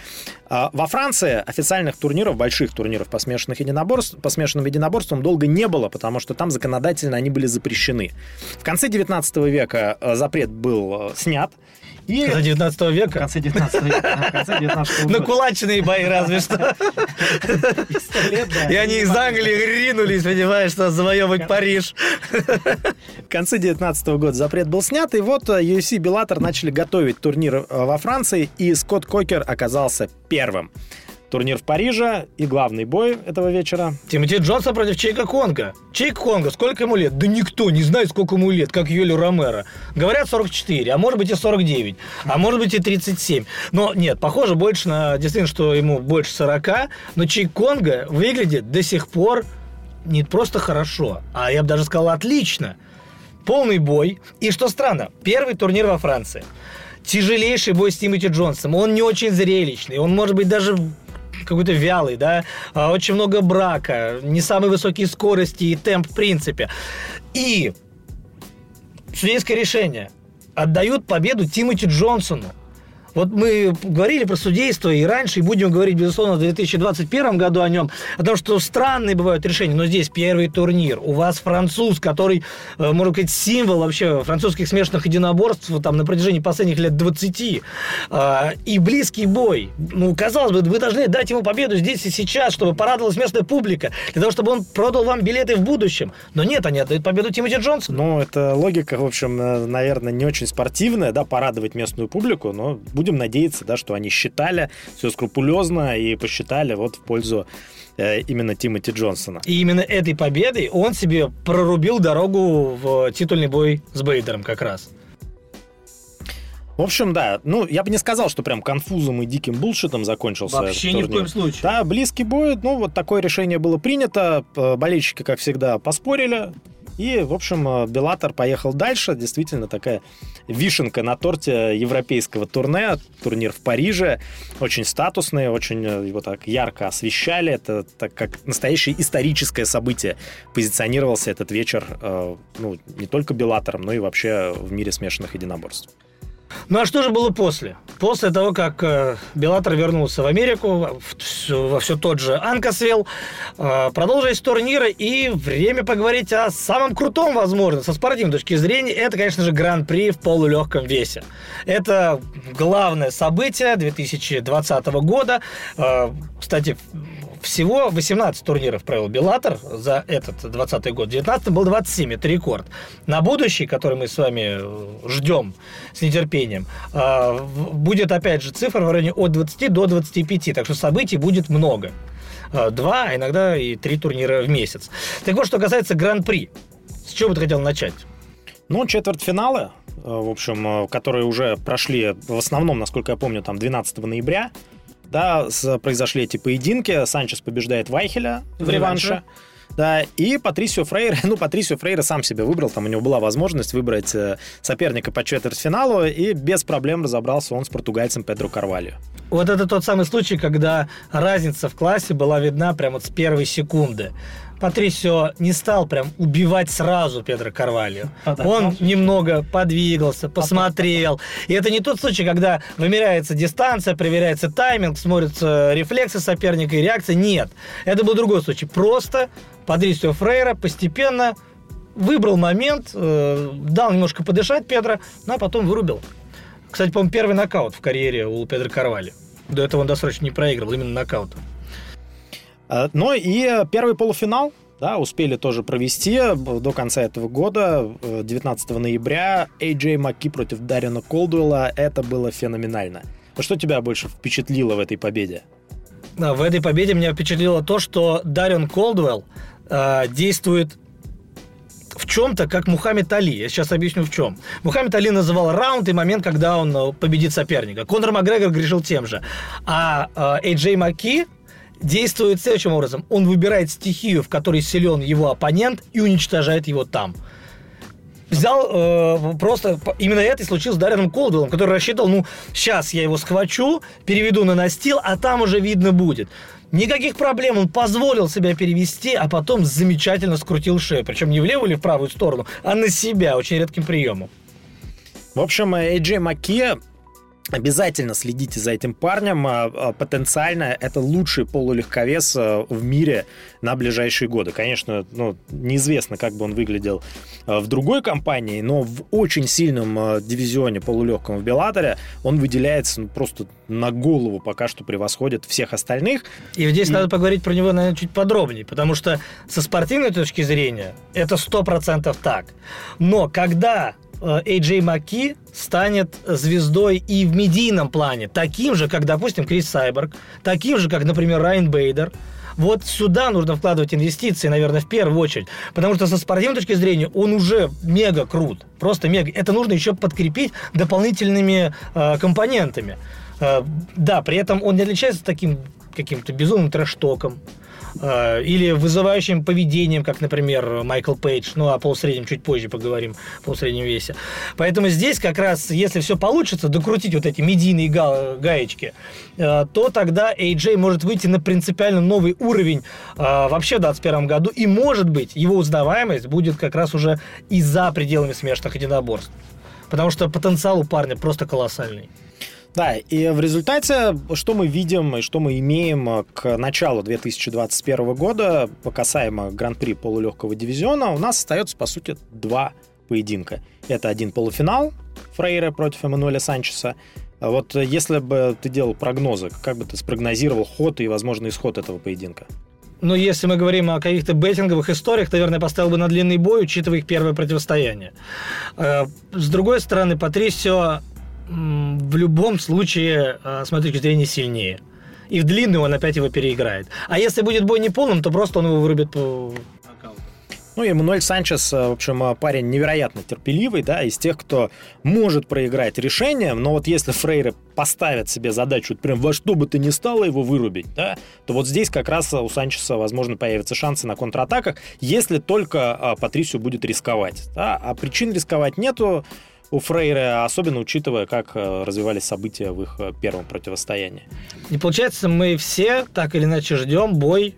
А во Франции официальных турниров, больших турниров по, смешанных единоборств, по смешанным единоборствам долго не было, потому что там законодательно они были запрещены. В конце 19 века э, запрет был э, снят, и... Конца 19 века? В конце 19 века. В конце 19 На кулачные бои разве что. И они из Англии ринулись, понимаешь, что завоевывать Париж. В конце 19 года запрет был снят, и вот UFC и Bellator начали готовить турнир э, во Франции, и Скотт Кокер оказался первым турнир в Париже и главный бой этого вечера. Тимоти Джонсон против Чейка Конга. Чейк Конга, сколько ему лет? Да никто не знает, сколько ему лет, как Юлю Ромеро. Говорят 44, а может быть и 49, а может быть и 37. Но нет, похоже больше на, действительно, что ему больше 40, но Чейк Конга выглядит до сих пор не просто хорошо, а я бы даже сказал отлично. Полный бой. И что странно, первый турнир во Франции тяжелейший бой с Тимоти Джонсом. Он не очень зрелищный. Он, может быть, даже какой-то вялый, да, а, очень много брака, не самые высокие скорости и темп в принципе. И судейское решение отдают победу Тимоти Джонсону. Вот мы говорили про судейство и раньше, и будем говорить, безусловно, в 2021 году о нем, о том, что странные бывают решения, но здесь первый турнир, у вас француз, который, э, можно сказать, символ вообще французских смешанных единоборств там, на протяжении последних лет 20, а, и близкий бой. Ну, казалось бы, вы должны дать ему победу здесь и сейчас, чтобы порадовалась местная публика, для того, чтобы он продал вам билеты в будущем. Но нет, они отдают победу Тимоти Джонсону. Ну, это логика, в общем, э, наверное, не очень спортивная, да, порадовать местную публику, но будем надеяться, да, что они считали все скрупулезно и посчитали вот в пользу э, именно Тимоти Джонсона. И именно этой победой он себе прорубил дорогу в титульный бой с Бейдером как раз. В общем, да, ну, я бы не сказал, что прям конфузом и диким булшитом закончился Вообще ни в коем случае. Да, близкий бой, ну, вот такое решение было принято, болельщики, как всегда, поспорили, и, в общем, э, Беллатор поехал дальше. Действительно, такая вишенка на торте европейского турне. Турнир в Париже. Очень статусный, очень э, его так ярко освещали. Это так как настоящее историческое событие позиционировался этот вечер, э, ну, не только Беллатором, но и вообще в мире смешанных единоборств. Ну а что же было после? После того, как э, Беллатор вернулся в Америку, в, во все тот же Анкасвилл, э, продолжились турниры, и время поговорить о самом крутом, возможно, со спортивной точки зрения, это, конечно же, Гран-при в полулегком весе. Это главное событие 2020 года. Э, кстати, всего 18 турниров провел Беллатор за этот 20 год. В 19 был 27, это рекорд. На будущий, который мы с вами э, ждем с нетерпением, э, будет опять же цифра в районе от 20 до 25. Так что событий будет много. Э, два, а иногда и три турнира в месяц. Так вот, что касается Гран-при. С чего бы ты хотел начать? Ну, четвертьфиналы, в общем, которые уже прошли в основном, насколько я помню, там 12 ноября да, произошли эти поединки. Санчес побеждает Вайхеля в реванше. Да, и Патрисио Фрейра, ну, Патрисио Фрейра сам себе выбрал, там у него была возможность выбрать э, соперника по четвертьфиналу, и без проблем разобрался он с португальцем Педро Карвалью. Вот это тот самый случай, когда разница в классе была видна прямо с первой секунды. Патрисио не стал прям убивать сразу Педро Карвалью. Он немного подвигался, посмотрел. И это не тот случай, когда вымеряется дистанция, проверяется тайминг, смотрятся рефлексы соперника и реакция. Нет. Это был другой случай. Просто Патрисио Фрейра постепенно выбрал момент, э, дал немножко подышать Педро, ну а потом вырубил. Кстати, по-моему, первый нокаут в карьере у Педро Карвали. До этого он досрочно не проигрывал, именно нокаутом. Э, но и первый полуфинал да, успели тоже провести до конца этого года, 19 э, ноября, AJ Маки против Дарина Колдуэлла. Это было феноменально. Что тебя больше впечатлило в этой победе? В этой победе меня впечатлило то, что Дарин Колдуэлл э, действует в чем-то как Мухаммед Али. Я сейчас объясню в чем. Мухаммед Али называл раунд и момент, когда он э, победит соперника. Конор Макгрегор грешил тем же. А Эйджей Маки действует следующим образом. Он выбирает стихию, в которой силен его оппонент, и уничтожает его там. Взял э, просто... Именно это и случилось с Дарреном Колдуэллом, который рассчитывал, ну, сейчас я его схвачу, переведу на настил, а там уже видно будет. Никаких проблем, он позволил себя перевести, а потом замечательно скрутил шею. Причем не в левую или в правую сторону, а на себя, очень редким приемом. В общем, Эйджей Маки Обязательно следите за этим парнем. А, а, потенциально это лучший полулегковес а, в мире на ближайшие годы. Конечно, ну, неизвестно, как бы он выглядел в другой компании, но в очень сильном дивизионе полулегком в Беллаторе он выделяется ну, просто на голову пока что превосходит всех остальных. И здесь и... надо поговорить про него, наверное, чуть подробнее, потому что со спортивной точки зрения это сто процентов так. Но когда Эйджей Маки станет звездой и в медийном плане, таким же, как, допустим, Крис Сайберг, таким же, как, например, Райан Бейдер. Вот сюда нужно вкладывать инвестиции, наверное, в первую очередь. Потому что со спортивной точки зрения он уже мега крут. Просто мега. Это нужно еще подкрепить дополнительными э, компонентами. Э, да, при этом он не отличается таким каким-то безумным трэш-током. Э, или вызывающим поведением, как, например, Майкл Пейдж, ну, о полусреднем чуть позже поговорим, о полусреднем весе. Поэтому здесь как раз, если все получится, докрутить вот эти медийные га гаечки, э, то тогда AJ может выйти на принципиально новый уровень э, вообще в 2021 году, и, может быть, его узнаваемость будет как раз уже и за пределами смешанных единоборств. Потому что потенциал у парня просто колоссальный. Да, и в результате, что мы видим и что мы имеем к началу 2021 года, касаемо Гран-при полулегкого дивизиона, у нас остается, по сути, два поединка. Это один полуфинал Фрейра против Эммануэля Санчеса. Вот если бы ты делал прогнозы, как бы ты спрогнозировал ход и возможный исход этого поединка? Ну, если мы говорим о каких-то беттинговых историях, наверное, поставил бы на длинный бой, учитывая их первое противостояние. Э, с другой стороны, Патрисио в любом случае, э, с моей точки зрения, сильнее. И в длинную он опять его переиграет. А если будет бой неполным, то просто он его вырубит по ну, и Эммануэль Санчес, э, в общем, э, парень невероятно терпеливый, да, из тех, кто может проиграть решением, но вот если Фрейры поставят себе задачу прям во что бы ты ни стало его вырубить, да, то вот здесь как раз у Санчеса, возможно, появятся шансы на контратаках, если только Патрисио будет рисковать, да, а причин рисковать нету, у Фрейра, особенно учитывая, как э, развивались события в их э, первом противостоянии. И получается, мы все так или иначе ждем бой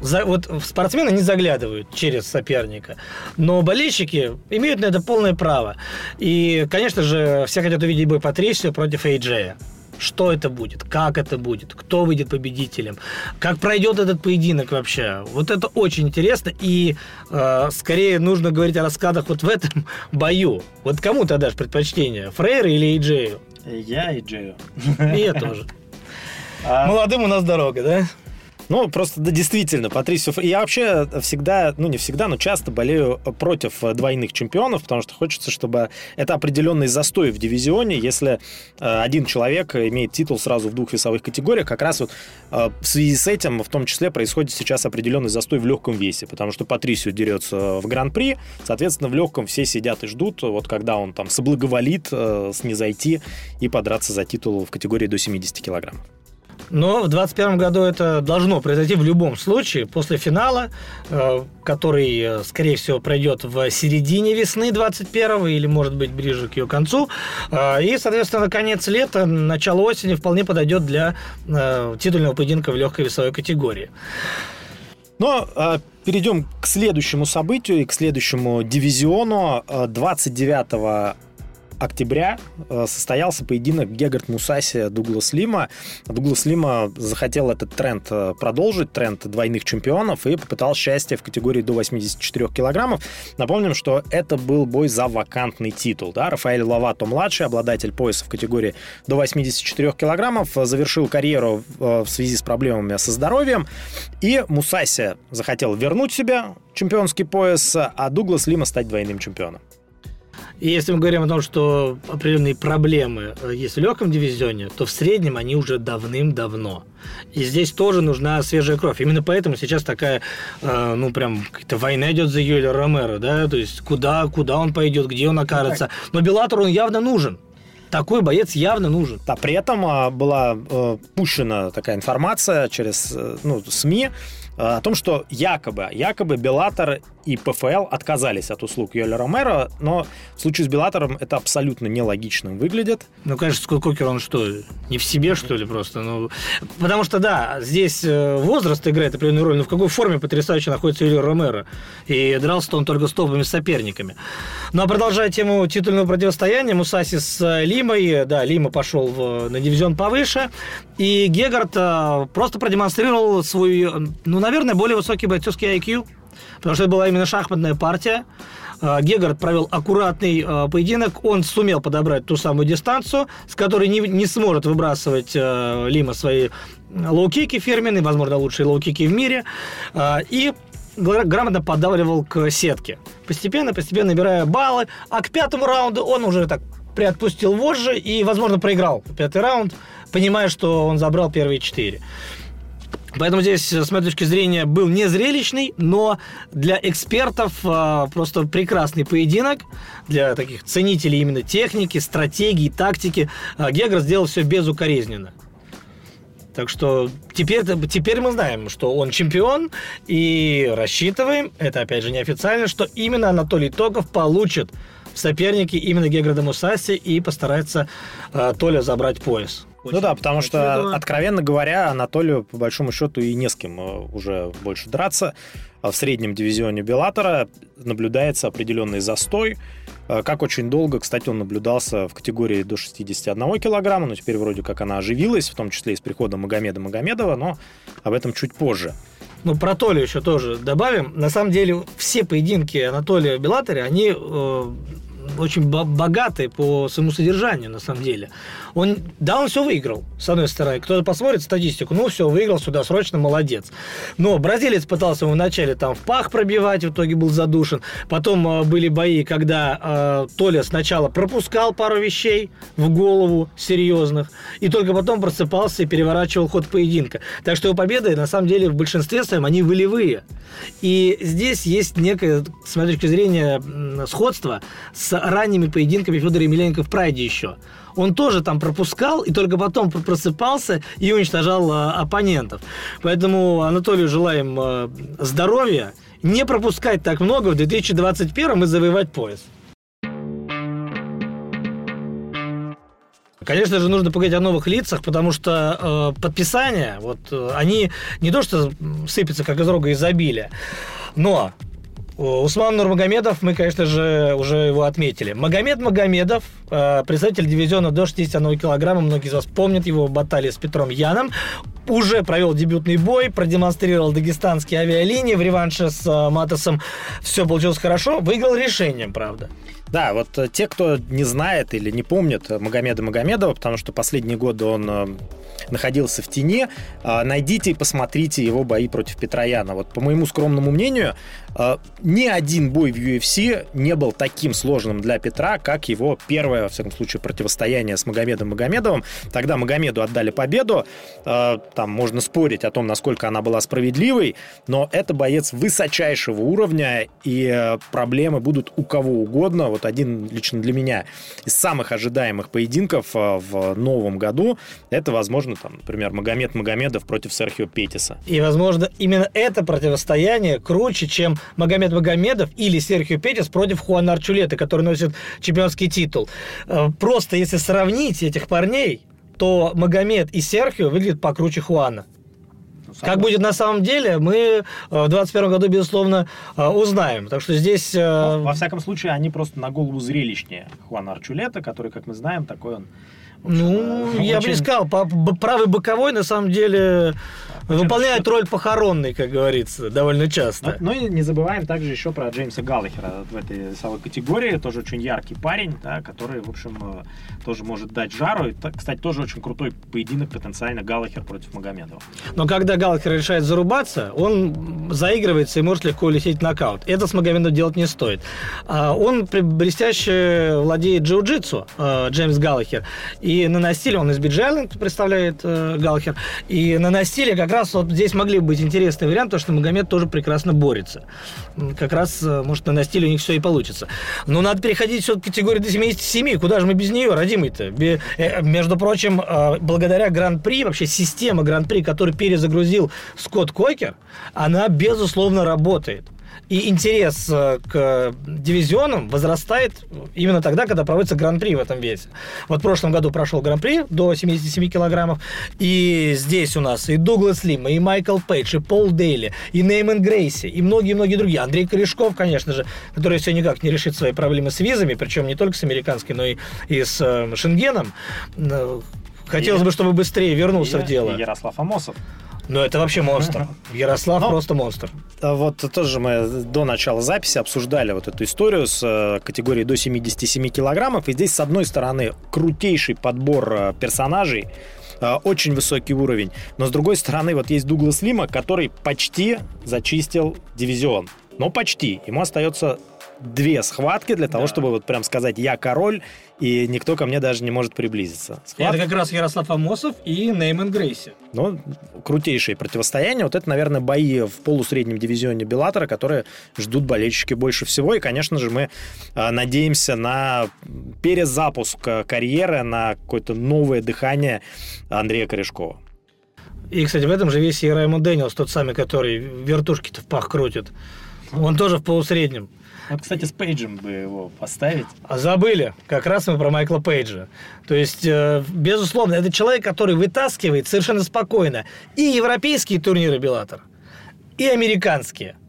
за, вот спортсмены не заглядывают через соперника, но болельщики имеют на это полное право. И, конечно же, все хотят увидеть бой Патрисио против Эйджея что это будет, как это будет, кто выйдет победителем, как пройдет этот поединок вообще. Вот это очень интересно, и э, скорее нужно говорить о раскладах вот в этом бою. Вот кому ты дашь предпочтение, Фрейру или Эйджею? Я Эйджею. И я тоже. А... Молодым у нас дорога, да? Ну, просто да, действительно, Патрисио... Я вообще всегда, ну не всегда, но часто болею против двойных чемпионов, потому что хочется, чтобы это определенный застой в дивизионе, если э, один человек имеет титул сразу в двух весовых категориях, как раз вот э, в связи с этим в том числе происходит сейчас определенный застой в легком весе, потому что Патрисио дерется в Гран-при, соответственно, в легком все сидят и ждут, вот когда он там соблаговолит э, снизойти и подраться за титул в категории до 70 килограммов. Но в 2021 году это должно произойти в любом случае, после финала, э, который, э, скорее всего, пройдет в середине весны 21 или, может быть, ближе к ее концу. Э, и, соответственно, конец лета, начало осени вполне подойдет для титульного поединка в легкой весовой категории. Но перейдем к следующему событию и к следующему дивизиону. 29 октября э, состоялся поединок Гегард Мусаси Дуглас Лима. Дуглас Лима захотел этот тренд э, продолжить, тренд двойных чемпионов, и попытал счастье в категории до 84 килограммов. Напомним, что это был бой за вакантный титул. Да? Рафаэль Лавато-младший, обладатель пояса в категории до 84 килограммов, завершил карьеру э, в связи с проблемами со здоровьем, и Мусаси захотел вернуть себе чемпионский пояс, а Дуглас Лима стать двойным чемпионом. И если мы говорим о том, что определенные проблемы э, есть в легком дивизионе, то в среднем они уже давным-давно. И здесь тоже нужна свежая кровь. Именно поэтому сейчас такая, э, ну, прям какая-то война идет за Юэля Ромеро, да, то есть куда, куда он пойдет, где он окажется. Но Беллатору он явно нужен. Такой боец явно нужен. А при этом а, была э, пущена такая информация через э, ну, СМИ, Э, о том, что якобы, якобы Беллатор и ПФЛ отказались от услуг Йоля Ромеро, но в случае с Беллатором это абсолютно нелогичным выглядит. Ну, конечно, Скотт Кокер, он что, не в себе, что ли, просто? Ну, потому что, да, здесь э, возраст играет определенную роль, но в какой форме потрясающе находится Йоля Ромеро. И дрался он только с топовыми соперниками. Ну, а продолжая тему титульного противостояния, Мусаси с э, Лимой, да, Лима пошел в, на дивизион повыше, и Гегард просто продемонстрировал свой, ну, наверное, более высокий бойцовский IQ, потому что это была именно шахматная партия. А, Гегард провел аккуратный а, поединок, он сумел подобрать ту самую дистанцию, с которой не, не сможет выбрасывать а, Лима свои лоу-кики фирменные, возможно, лучшие лоу-кики в мире, и грамотно подавливал к сетке. Постепенно, постепенно набирая баллы, а к пятому раунду он уже так приотпустил вожжи и, возможно, проиграл пятый раунд, понимая, что он забрал первые четыре. Поэтому здесь, с моей точки зрения, был не зрелищный, но для экспертов э, просто прекрасный поединок. Для таких ценителей именно техники, стратегии, тактики. Э, Гегра сделал все безукоризненно. Так что теперь, теперь мы знаем, что он чемпион, и рассчитываем, это опять же неофициально, что именно Анатолий Токов получит в сопернике именно Геграда Мусаси и постарается э, Толя забрать пояс. Очень ну да, потому что, откровенно говоря, Анатолию, по большому счету, и не с кем э, уже больше драться. В среднем дивизионе Беллатора наблюдается определенный застой. Э, как очень долго, кстати, он наблюдался в категории до 61 килограмма, но теперь вроде как она оживилась, в том числе и с приходом Магомеда Магомедова, но об этом чуть позже. Ну, про Толю еще тоже добавим. На самом деле, все поединки Анатолия Беллатори, они э, очень богатый по своему содержанию, на самом деле. Он, да, он все выиграл, с одной стороны. Кто-то посмотрит статистику, ну, все, выиграл сюда срочно, молодец. Но бразилец пытался ему вначале там в пах пробивать, в итоге был задушен. Потом э, были бои, когда э, Толя сначала пропускал пару вещей в голову серьезных, и только потом просыпался и переворачивал ход поединка. Так что его победы, на самом деле, в большинстве своем, они волевые. И здесь есть некое, с моей точки зрения, сходство с ранними поединками Федора Емельяненко в Прайде еще. Он тоже там пропускал и только потом просыпался и уничтожал э, оппонентов. Поэтому Анатолию желаем э, здоровья, не пропускать так много в 2021 и завоевать пояс. Конечно же, нужно поговорить о новых лицах, потому что э, подписания, вот, э, они не то что сыпятся, как из рога изобилия, но Усман Нурмагомедов, мы, конечно же, уже его отметили. Магомед Магомедов, э, представитель дивизиона до 61 килограмма, многие из вас помнят его баталии с Петром Яном, уже провел дебютный бой, продемонстрировал дагестанские авиалинии в реванше с э, Матосом. Все получилось хорошо, выиграл решением, правда. Да, вот э, те, кто не знает или не помнит Магомеда Магомедова, потому что последние годы он находился в тени, найдите и посмотрите его бои против Петрояна. Вот по моему скромному мнению, ни один бой в UFC не был таким сложным для Петра, как его первое, во всяком случае, противостояние с Магомедом Магомедовым. Тогда Магомеду отдали победу. Там можно спорить о том, насколько она была справедливой, но это боец высочайшего уровня, и э, проблемы будут у кого угодно. Вот один лично для меня из самых ожидаемых поединков э, в новом году, это, возможно, там, например, Магомед Магомедов против Серхио Петиса. И, возможно, именно это противостояние круче, чем Магомед Магомедов или Серхио Петис против Хуана Арчулета, который носит чемпионский титул. Э, просто если сравнить этих парней, то Магомед и Серхио выглядят покруче Хуана. Ну, как будет на самом деле, мы э, в 2021 году, безусловно, э, узнаем. Так что здесь... Во всяком случае, они просто на голову зрелищнее Хуана Арчулета, который, как мы знаем, такой он ну, очень... я бы не сказал, правый боковой на самом деле выполняет роль похоронной, как говорится, довольно часто. Но, но не забываем также еще про Джеймса Галлахера в этой самой категории, тоже очень яркий парень, да, который, в общем, э, тоже может дать жару. И, кстати, тоже очень крутой поединок потенциально Галлахер против Магомедова. Но когда Галлахер решает зарубаться, он заигрывается и может легко улететь в нокаут. Это с Магомедовым делать не стоит. А он блестяще владеет джиу-джитсу, э, Джеймс Галлахер. И на настиле, он из Биджайленд представляет э, Галхер, и на настиле как раз вот здесь могли быть интересные варианты, потому что Магомед тоже прекрасно борется. Как раз, э, может, на настиле у них все и получится. Но надо переходить все к категории до 77. Куда же мы без нее, родимый-то? Э, между прочим, э, благодаря Гран-при, вообще система Гран-при, который перезагрузил Скотт Кокер, она, безусловно, работает. И интерес э, к дивизионам возрастает именно тогда, когда проводится гран-при в этом весе. Вот в прошлом году прошел гран-при до 77 килограммов, и здесь у нас и Дуглас Лима, и Майкл Пейдж, и Пол Дейли, и Нейман Грейси, и многие-многие другие. Андрей Корешков, конечно же, который все никак не решит свои проблемы с визами, причем не только с американской, но и, и с э, Шенгеном. Э, хотелось и, бы, чтобы быстрее вернулся и, в дело. И Ярослав Амосов. Ну, это вообще монстр. Ярослав ну, просто монстр. А вот тоже мы до начала записи обсуждали вот эту историю с э, категорией до 77 килограммов. И здесь, с одной стороны, крутейший подбор э, персонажей, э, очень высокий уровень. Но с другой стороны, вот есть Дуглас Лима, который почти зачистил дивизион. Но почти. Ему остается две схватки для того, да. чтобы вот прям сказать «я король», и никто ко мне даже не может приблизиться. Схватка... Это как раз Ярослав Амосов и Нейман Грейси. Ну, крутейшие противостояния. Вот это, наверное, бои в полусреднем дивизионе Беллатора, которые ждут болельщики больше всего. И, конечно же, мы а, надеемся на перезапуск карьеры, на какое-то новое дыхание Андрея Корешкова. И, кстати, в этом же весь и Раймонд Дэниелс, тот самый, который вертушки-то в пах крутит. Он тоже в полусреднем. Вот, кстати, с Пейджем бы его поставить. А забыли. Как раз мы про Майкла Пейджа. То есть, э, безусловно, это человек, который вытаскивает совершенно спокойно и европейские турниры Беллатор, и американские –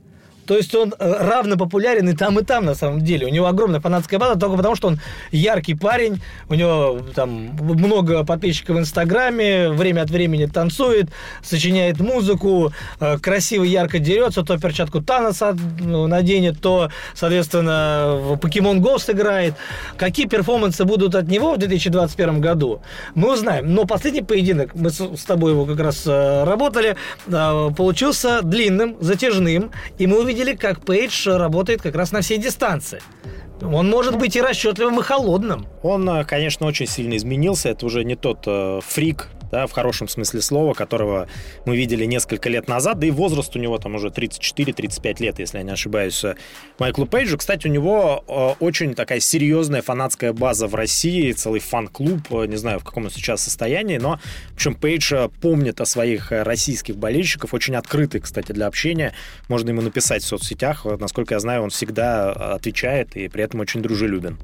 то есть он э, равно популярен и там, и там, на самом деле. У него огромная фанатская база, только потому что он яркий парень, у него там много подписчиков в Инстаграме, время от времени танцует, сочиняет музыку, э, красиво, ярко дерется, то перчатку Таноса наденет, то, соответственно, в Pokemon Ghost играет. Какие перформансы будут от него в 2021 году, мы узнаем. Но последний поединок, мы с тобой его как раз э, работали, получился длинным, затяжным, и мы увидели видели, как Пейдж работает как раз на всей дистанции. Он может быть и расчетливым, и холодным. Он, э, конечно, очень сильно изменился. Это уже не тот э, фрик, да, в хорошем смысле слова, которого мы видели несколько лет назад, да и возраст у него там уже 34-35 лет, если я не ошибаюсь, Майклу Пейджу. Кстати, у него э, очень такая серьезная фанатская база в России, целый фан-клуб, э, не знаю, в каком он сейчас состоянии, но, в общем, Пейдж э, помнит о своих российских болельщиков, очень открытый, кстати, для общения, можно ему написать в соцсетях, насколько я знаю, он всегда отвечает и при этом очень дружелюбен.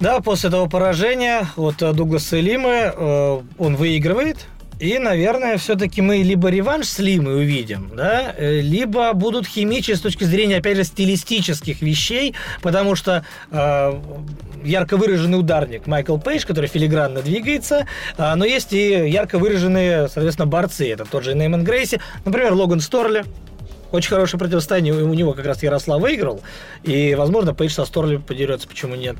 Да, после этого поражения от Дугласа Лимы э, он выигрывает, и, наверное, все-таки мы либо реванш с Лимой увидим, да, э, либо будут химичить с точки зрения, опять же, стилистических вещей, потому что э, ярко выраженный ударник Майкл Пейдж, который филигранно двигается, э, но есть и ярко выраженные, соответственно, борцы. Это тот же Нейман Грейси, например, Логан Сторли, очень хорошее противостояние у него как раз Ярослав выиграл, и, возможно, Пейдж со Сторли подерется, почему нет.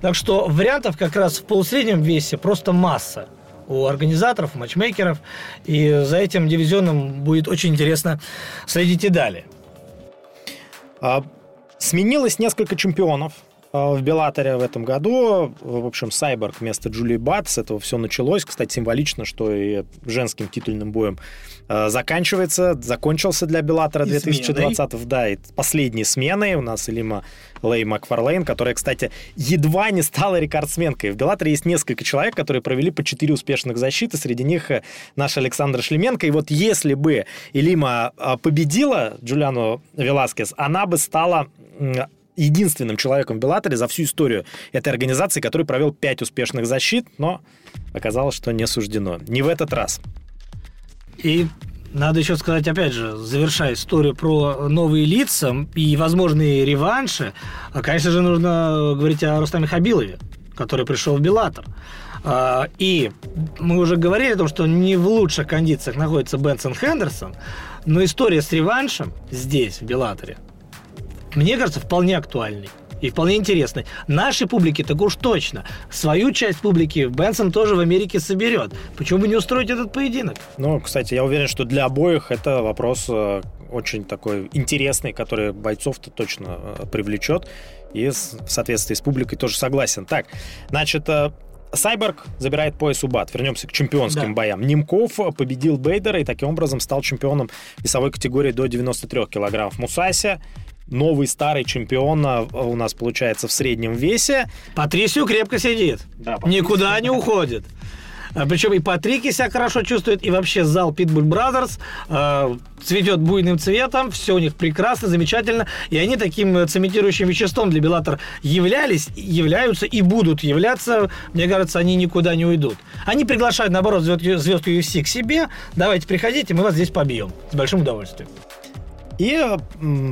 Так что вариантов как раз в полусреднем весе просто масса у организаторов, матчмейкеров. И за этим дивизионом будет очень интересно следить и далее. А, сменилось несколько чемпионов в Беллаторе в этом году. В общем, Сайборг вместо Джулии Бат. С этого все началось. Кстати, символично, что и женским титульным боем а, заканчивается, закончился для Беллатора 2020. Да, и последние смены. У нас Лима Лей Макфарлейн, которая, кстати, едва не стала рекордсменкой. В Беллаторе есть несколько человек, которые провели по четыре успешных защиты. Среди них э, наш Александр Шлеменко. И вот если бы Илима а, победила Джулиану Веласкес, она бы стала единственным человеком в Беллаторе за всю историю этой организации, который провел пять успешных защит, но оказалось, что не суждено. Не в этот раз. И надо еще сказать, опять же, завершая историю про новые лица и возможные реванши, а, конечно же, нужно говорить о Рустаме Хабилове, который пришел в Беллатор. А, и мы уже говорили о том, что не в лучших кондициях находится Бенсон Хендерсон, но история с реваншем здесь, в Беллаторе, мне кажется, вполне актуальной и вполне интересной. Нашей публике так уж точно. Свою часть публики Бенсон тоже в Америке соберет. Почему бы не устроить этот поединок? Ну, кстати, я уверен, что для обоих это вопрос э, очень такой интересный, который бойцов-то точно э, привлечет. И в соответствии с публикой тоже согласен. Так, значит, э, Сайберг забирает пояс у БАТ. Вернемся к чемпионским да. боям. Немков победил Бейдера и таким образом стал чемпионом весовой категории до 93 килограммов. Мусася новый старый чемпион у нас получается в среднем весе. Патрисио крепко сидит. Да, Никуда не уходит. А, Причем и Патрики себя хорошо чувствует, и вообще зал Pitbull Brothers э, цветет буйным цветом, все у них прекрасно, замечательно, и они таким цементирующим веществом для Беллатор являлись, являются и будут являться, мне кажется, они никуда не уйдут. Они приглашают, наоборот, звезд, звезд UFC к себе, давайте приходите, мы вас здесь побьем, с большим удовольствием. И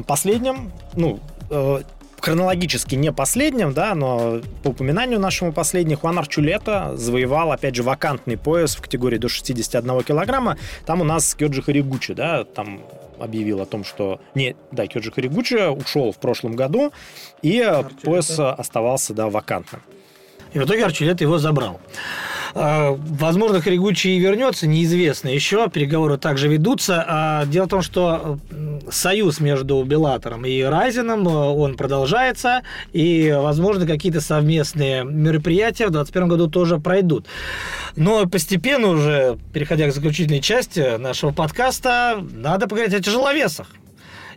последним, ну, э, хронологически не последним, да, но по упоминанию нашему последнему, Хуан Арчулета завоевал, опять же, вакантный пояс в категории до 61 килограмма. Там у нас Кёджи Харигучи, да, там объявил о том, что... Не, да, Кёджи Харигучи ушел в прошлом году, и Арчулета. пояс оставался, да, вакантным. И в итоге Арчулет его забрал. А, возможно, Хригучи и вернется, неизвестно еще. Переговоры также ведутся. А, дело в том, что союз между Беллатором и Райзеном, он продолжается. И, возможно, какие-то совместные мероприятия в 2021 году тоже пройдут. Но постепенно уже, переходя к заключительной части нашего подкаста, надо поговорить о тяжеловесах.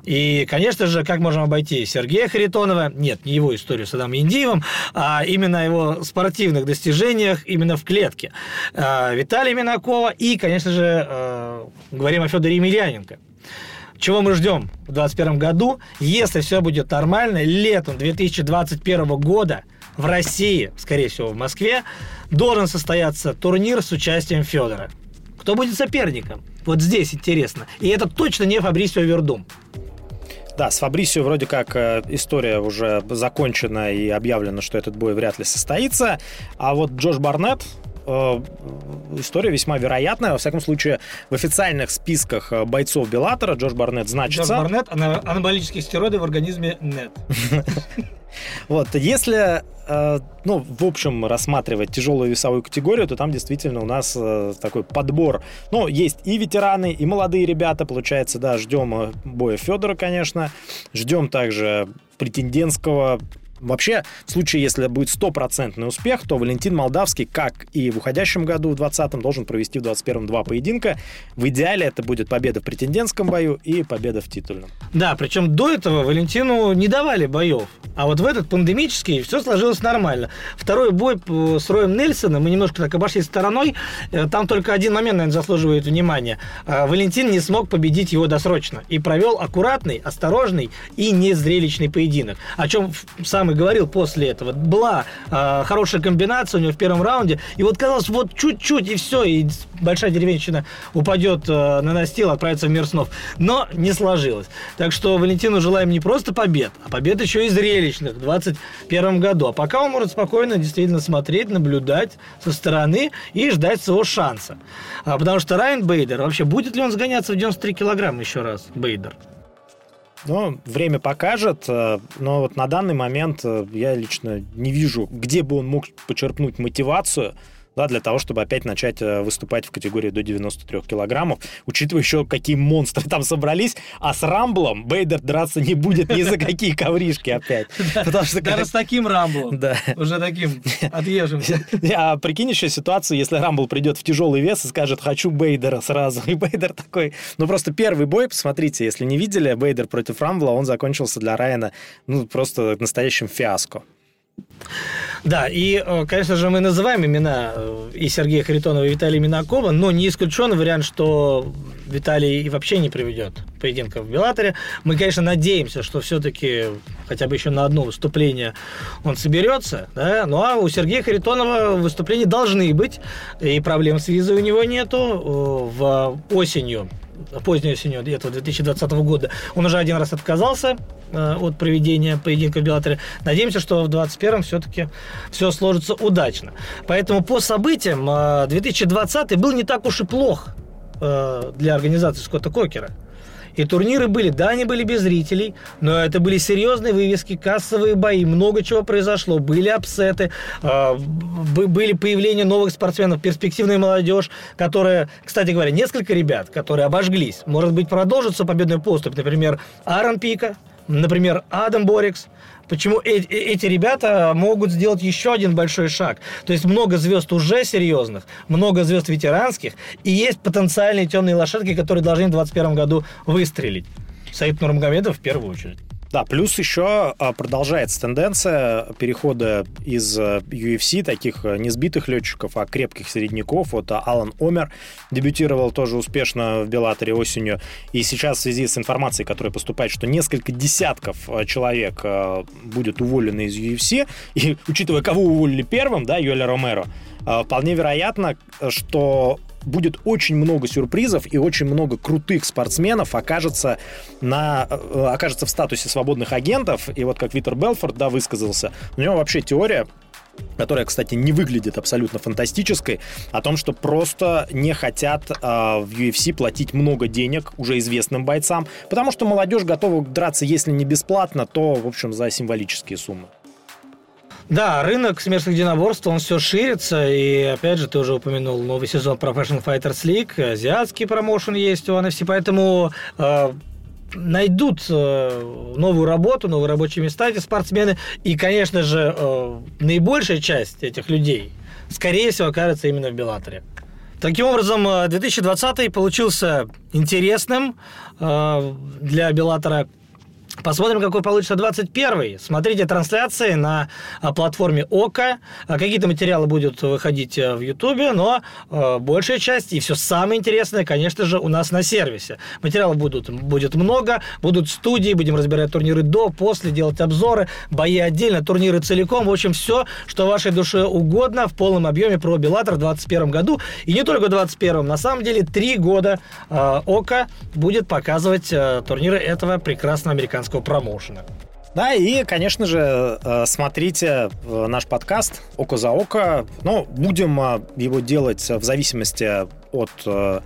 И, конечно же, как можем обойти Сергея Харитонова, нет, не его историю с Адамом Индиевым, а именно его спортивных достижениях именно в клетке. А, Виталия Минакова и, конечно же, а, говорим о Федоре Емельяненко. Чего мы ждем в 2021 году? Если все будет нормально, летом 2021 года в России, скорее всего, в Москве, должен состояться турнир с участием Федора. Кто будет соперником? Вот здесь интересно. И это точно не Фабрисио Вердум. Да, с Фабрисио вроде как э, история уже закончена и объявлено, что этот бой вряд ли состоится. А вот Джош Барнетт, э, история весьма вероятная. Во всяком случае, в официальных списках э, бойцов Беллатора Джош Барнетт значится. Джош Барнетт, анаболические стероиды в организме нет. Вот, если, э, ну, в общем, рассматривать тяжелую весовую категорию, то там действительно у нас такой подбор. Ну, есть и ветераны, и молодые ребята, получается, да, ждем боя Федора, конечно, ждем также претендентского Вообще, в случае, если будет стопроцентный успех, то Валентин Молдавский, как и в уходящем году, в 2020, должен провести в 2021 два поединка. В идеале это будет победа в претендентском бою и победа в титульном. Да, причем до этого Валентину не давали боев. А вот в этот пандемический все сложилось нормально. Второй бой с Роем Нельсоном, мы немножко так обошли стороной, э, там только один момент, наверное, заслуживает внимания. Э, Валентин не смог победить его досрочно и провел аккуратный, осторожный и незрелищный поединок. О чем сам и говорил после этого. Была э, хорошая комбинация у него в первом раунде. И вот казалось, вот чуть-чуть, и все, и большая деревенщина упадет э, на настил, отправится в мир снов. Но не сложилось. Так что Валентину желаем не просто побед, а побед еще и зрелищных в 2021 году. А пока он может спокойно действительно смотреть, наблюдать со стороны и ждать своего шанса. А, потому что Райан Бейдер, вообще будет ли он сгоняться в 93 килограмма еще раз, Бейдер? Ну, время покажет, э, но вот на данный момент э, я лично не вижу, где бы он мог почерпнуть мотивацию – да, для того, чтобы опять начать э, выступать в категории до 93 килограммов, учитывая еще, какие монстры там собрались, а с Рамблом Бейдер драться не будет ни за какие ковришки опять. Даже с таким Рамблом. Да. Уже таким отъезжимся. А прикинь еще ситуацию, если Рамбл придет в тяжелый вес и скажет, хочу Бейдера сразу. И Бейдер такой... Ну, просто первый бой, посмотрите, если не видели, Бейдер против Рамбла, он закончился для Райана, ну, просто настоящим фиаско. Да, и, э, конечно же, мы называем имена э, и Сергея Харитонова, и Виталия Минакова, но не исключен вариант, что Виталий и вообще не приведет поединка в Беллаторе. Мы, конечно, надеемся, что все-таки хотя бы еще на одно выступление он соберется, да? ну а у Сергея Харитонова выступления должны быть, и проблем с визой у него нету. Э, в осенью поздней осенью этого 2020 года. Он уже один раз отказался э, от проведения поединка в Беллаторе. Надеемся, что в 2021 все-таки все сложится удачно. Поэтому по событиям 2020 э, был не так уж и плох э, для организации Скотта Кокера. И турниры были, да, они были без зрителей, но это были серьезные вывески, кассовые бои, много чего произошло, были апсеты, э, были появления новых спортсменов, перспективная молодежь, которая, кстати говоря, несколько ребят, которые обожглись, может быть, продолжится победный поступ, например, Аарон Пика, например, Адам Борикс, почему э эти ребята могут сделать еще один большой шаг. То есть много звезд уже серьезных, много звезд ветеранских, и есть потенциальные темные лошадки, которые должны в 2021 году выстрелить. Саид Нурмагомедов в первую очередь. Да, плюс еще а, продолжается тенденция перехода из UFC, таких а, не сбитых летчиков, а крепких середняков. Вот а, Алан Омер дебютировал тоже успешно в Беллаторе осенью. И сейчас в связи с информацией, которая поступает, что несколько десятков человек будет уволены из UFC, и учитывая, кого уволили первым, да, Йоля Ромеро, вполне вероятно, что будет очень много сюрпризов и очень много крутых спортсменов окажется, на, э, окажется в статусе свободных агентов. И вот как Витер Белфорд, да, высказался, у него вообще теория которая, кстати, не выглядит абсолютно фантастической, о том, что просто не хотят э, в UFC платить много денег уже известным бойцам, потому что молодежь готова драться, если не бесплатно, то, в общем, за символические суммы. Да, рынок смертных единоборств, он все ширится, и опять же, ты уже упомянул новый сезон Professional Fighters League, азиатский промоушен есть у NFC, поэтому э, найдут э, новую работу, новые рабочие места эти спортсмены, и, конечно же, э, наибольшая часть этих людей, скорее всего, окажется именно в Беллаторе. Таким образом, 2020 э, получился интересным э, для Беллатора Посмотрим, какой получится 21-й. Смотрите трансляции на а, платформе ОКО. А, какие-то материалы будут выходить э, в Ютубе, но э, большая часть и все самое интересное, конечно же, у нас на сервисе. Материалов будут, будет много, будут студии, будем разбирать турниры до, после, делать обзоры, бои отдельно, турниры целиком. В общем, все, что вашей душе угодно в полном объеме про Беллатор в 2021 году. И не только в 2021. На самом деле, три года э, ОКО будет показывать турниры этого прекрасного американского американского промоушена. Да, и, конечно же, э, смотрите э, наш подкаст «Око за око». Ну, будем э, его делать в зависимости от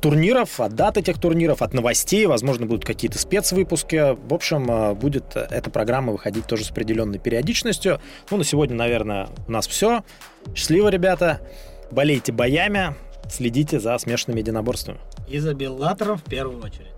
турниров, от дат этих турниров, от новостей, возможно, будут какие-то спецвыпуски. В общем, будет эта программа выходить тоже с определенной периодичностью. Ну, на сегодня, наверное, у нас все. Счастливо, ребята. Болейте боями, следите за смешанными единоборствами. И за Беллаторов в первую очередь.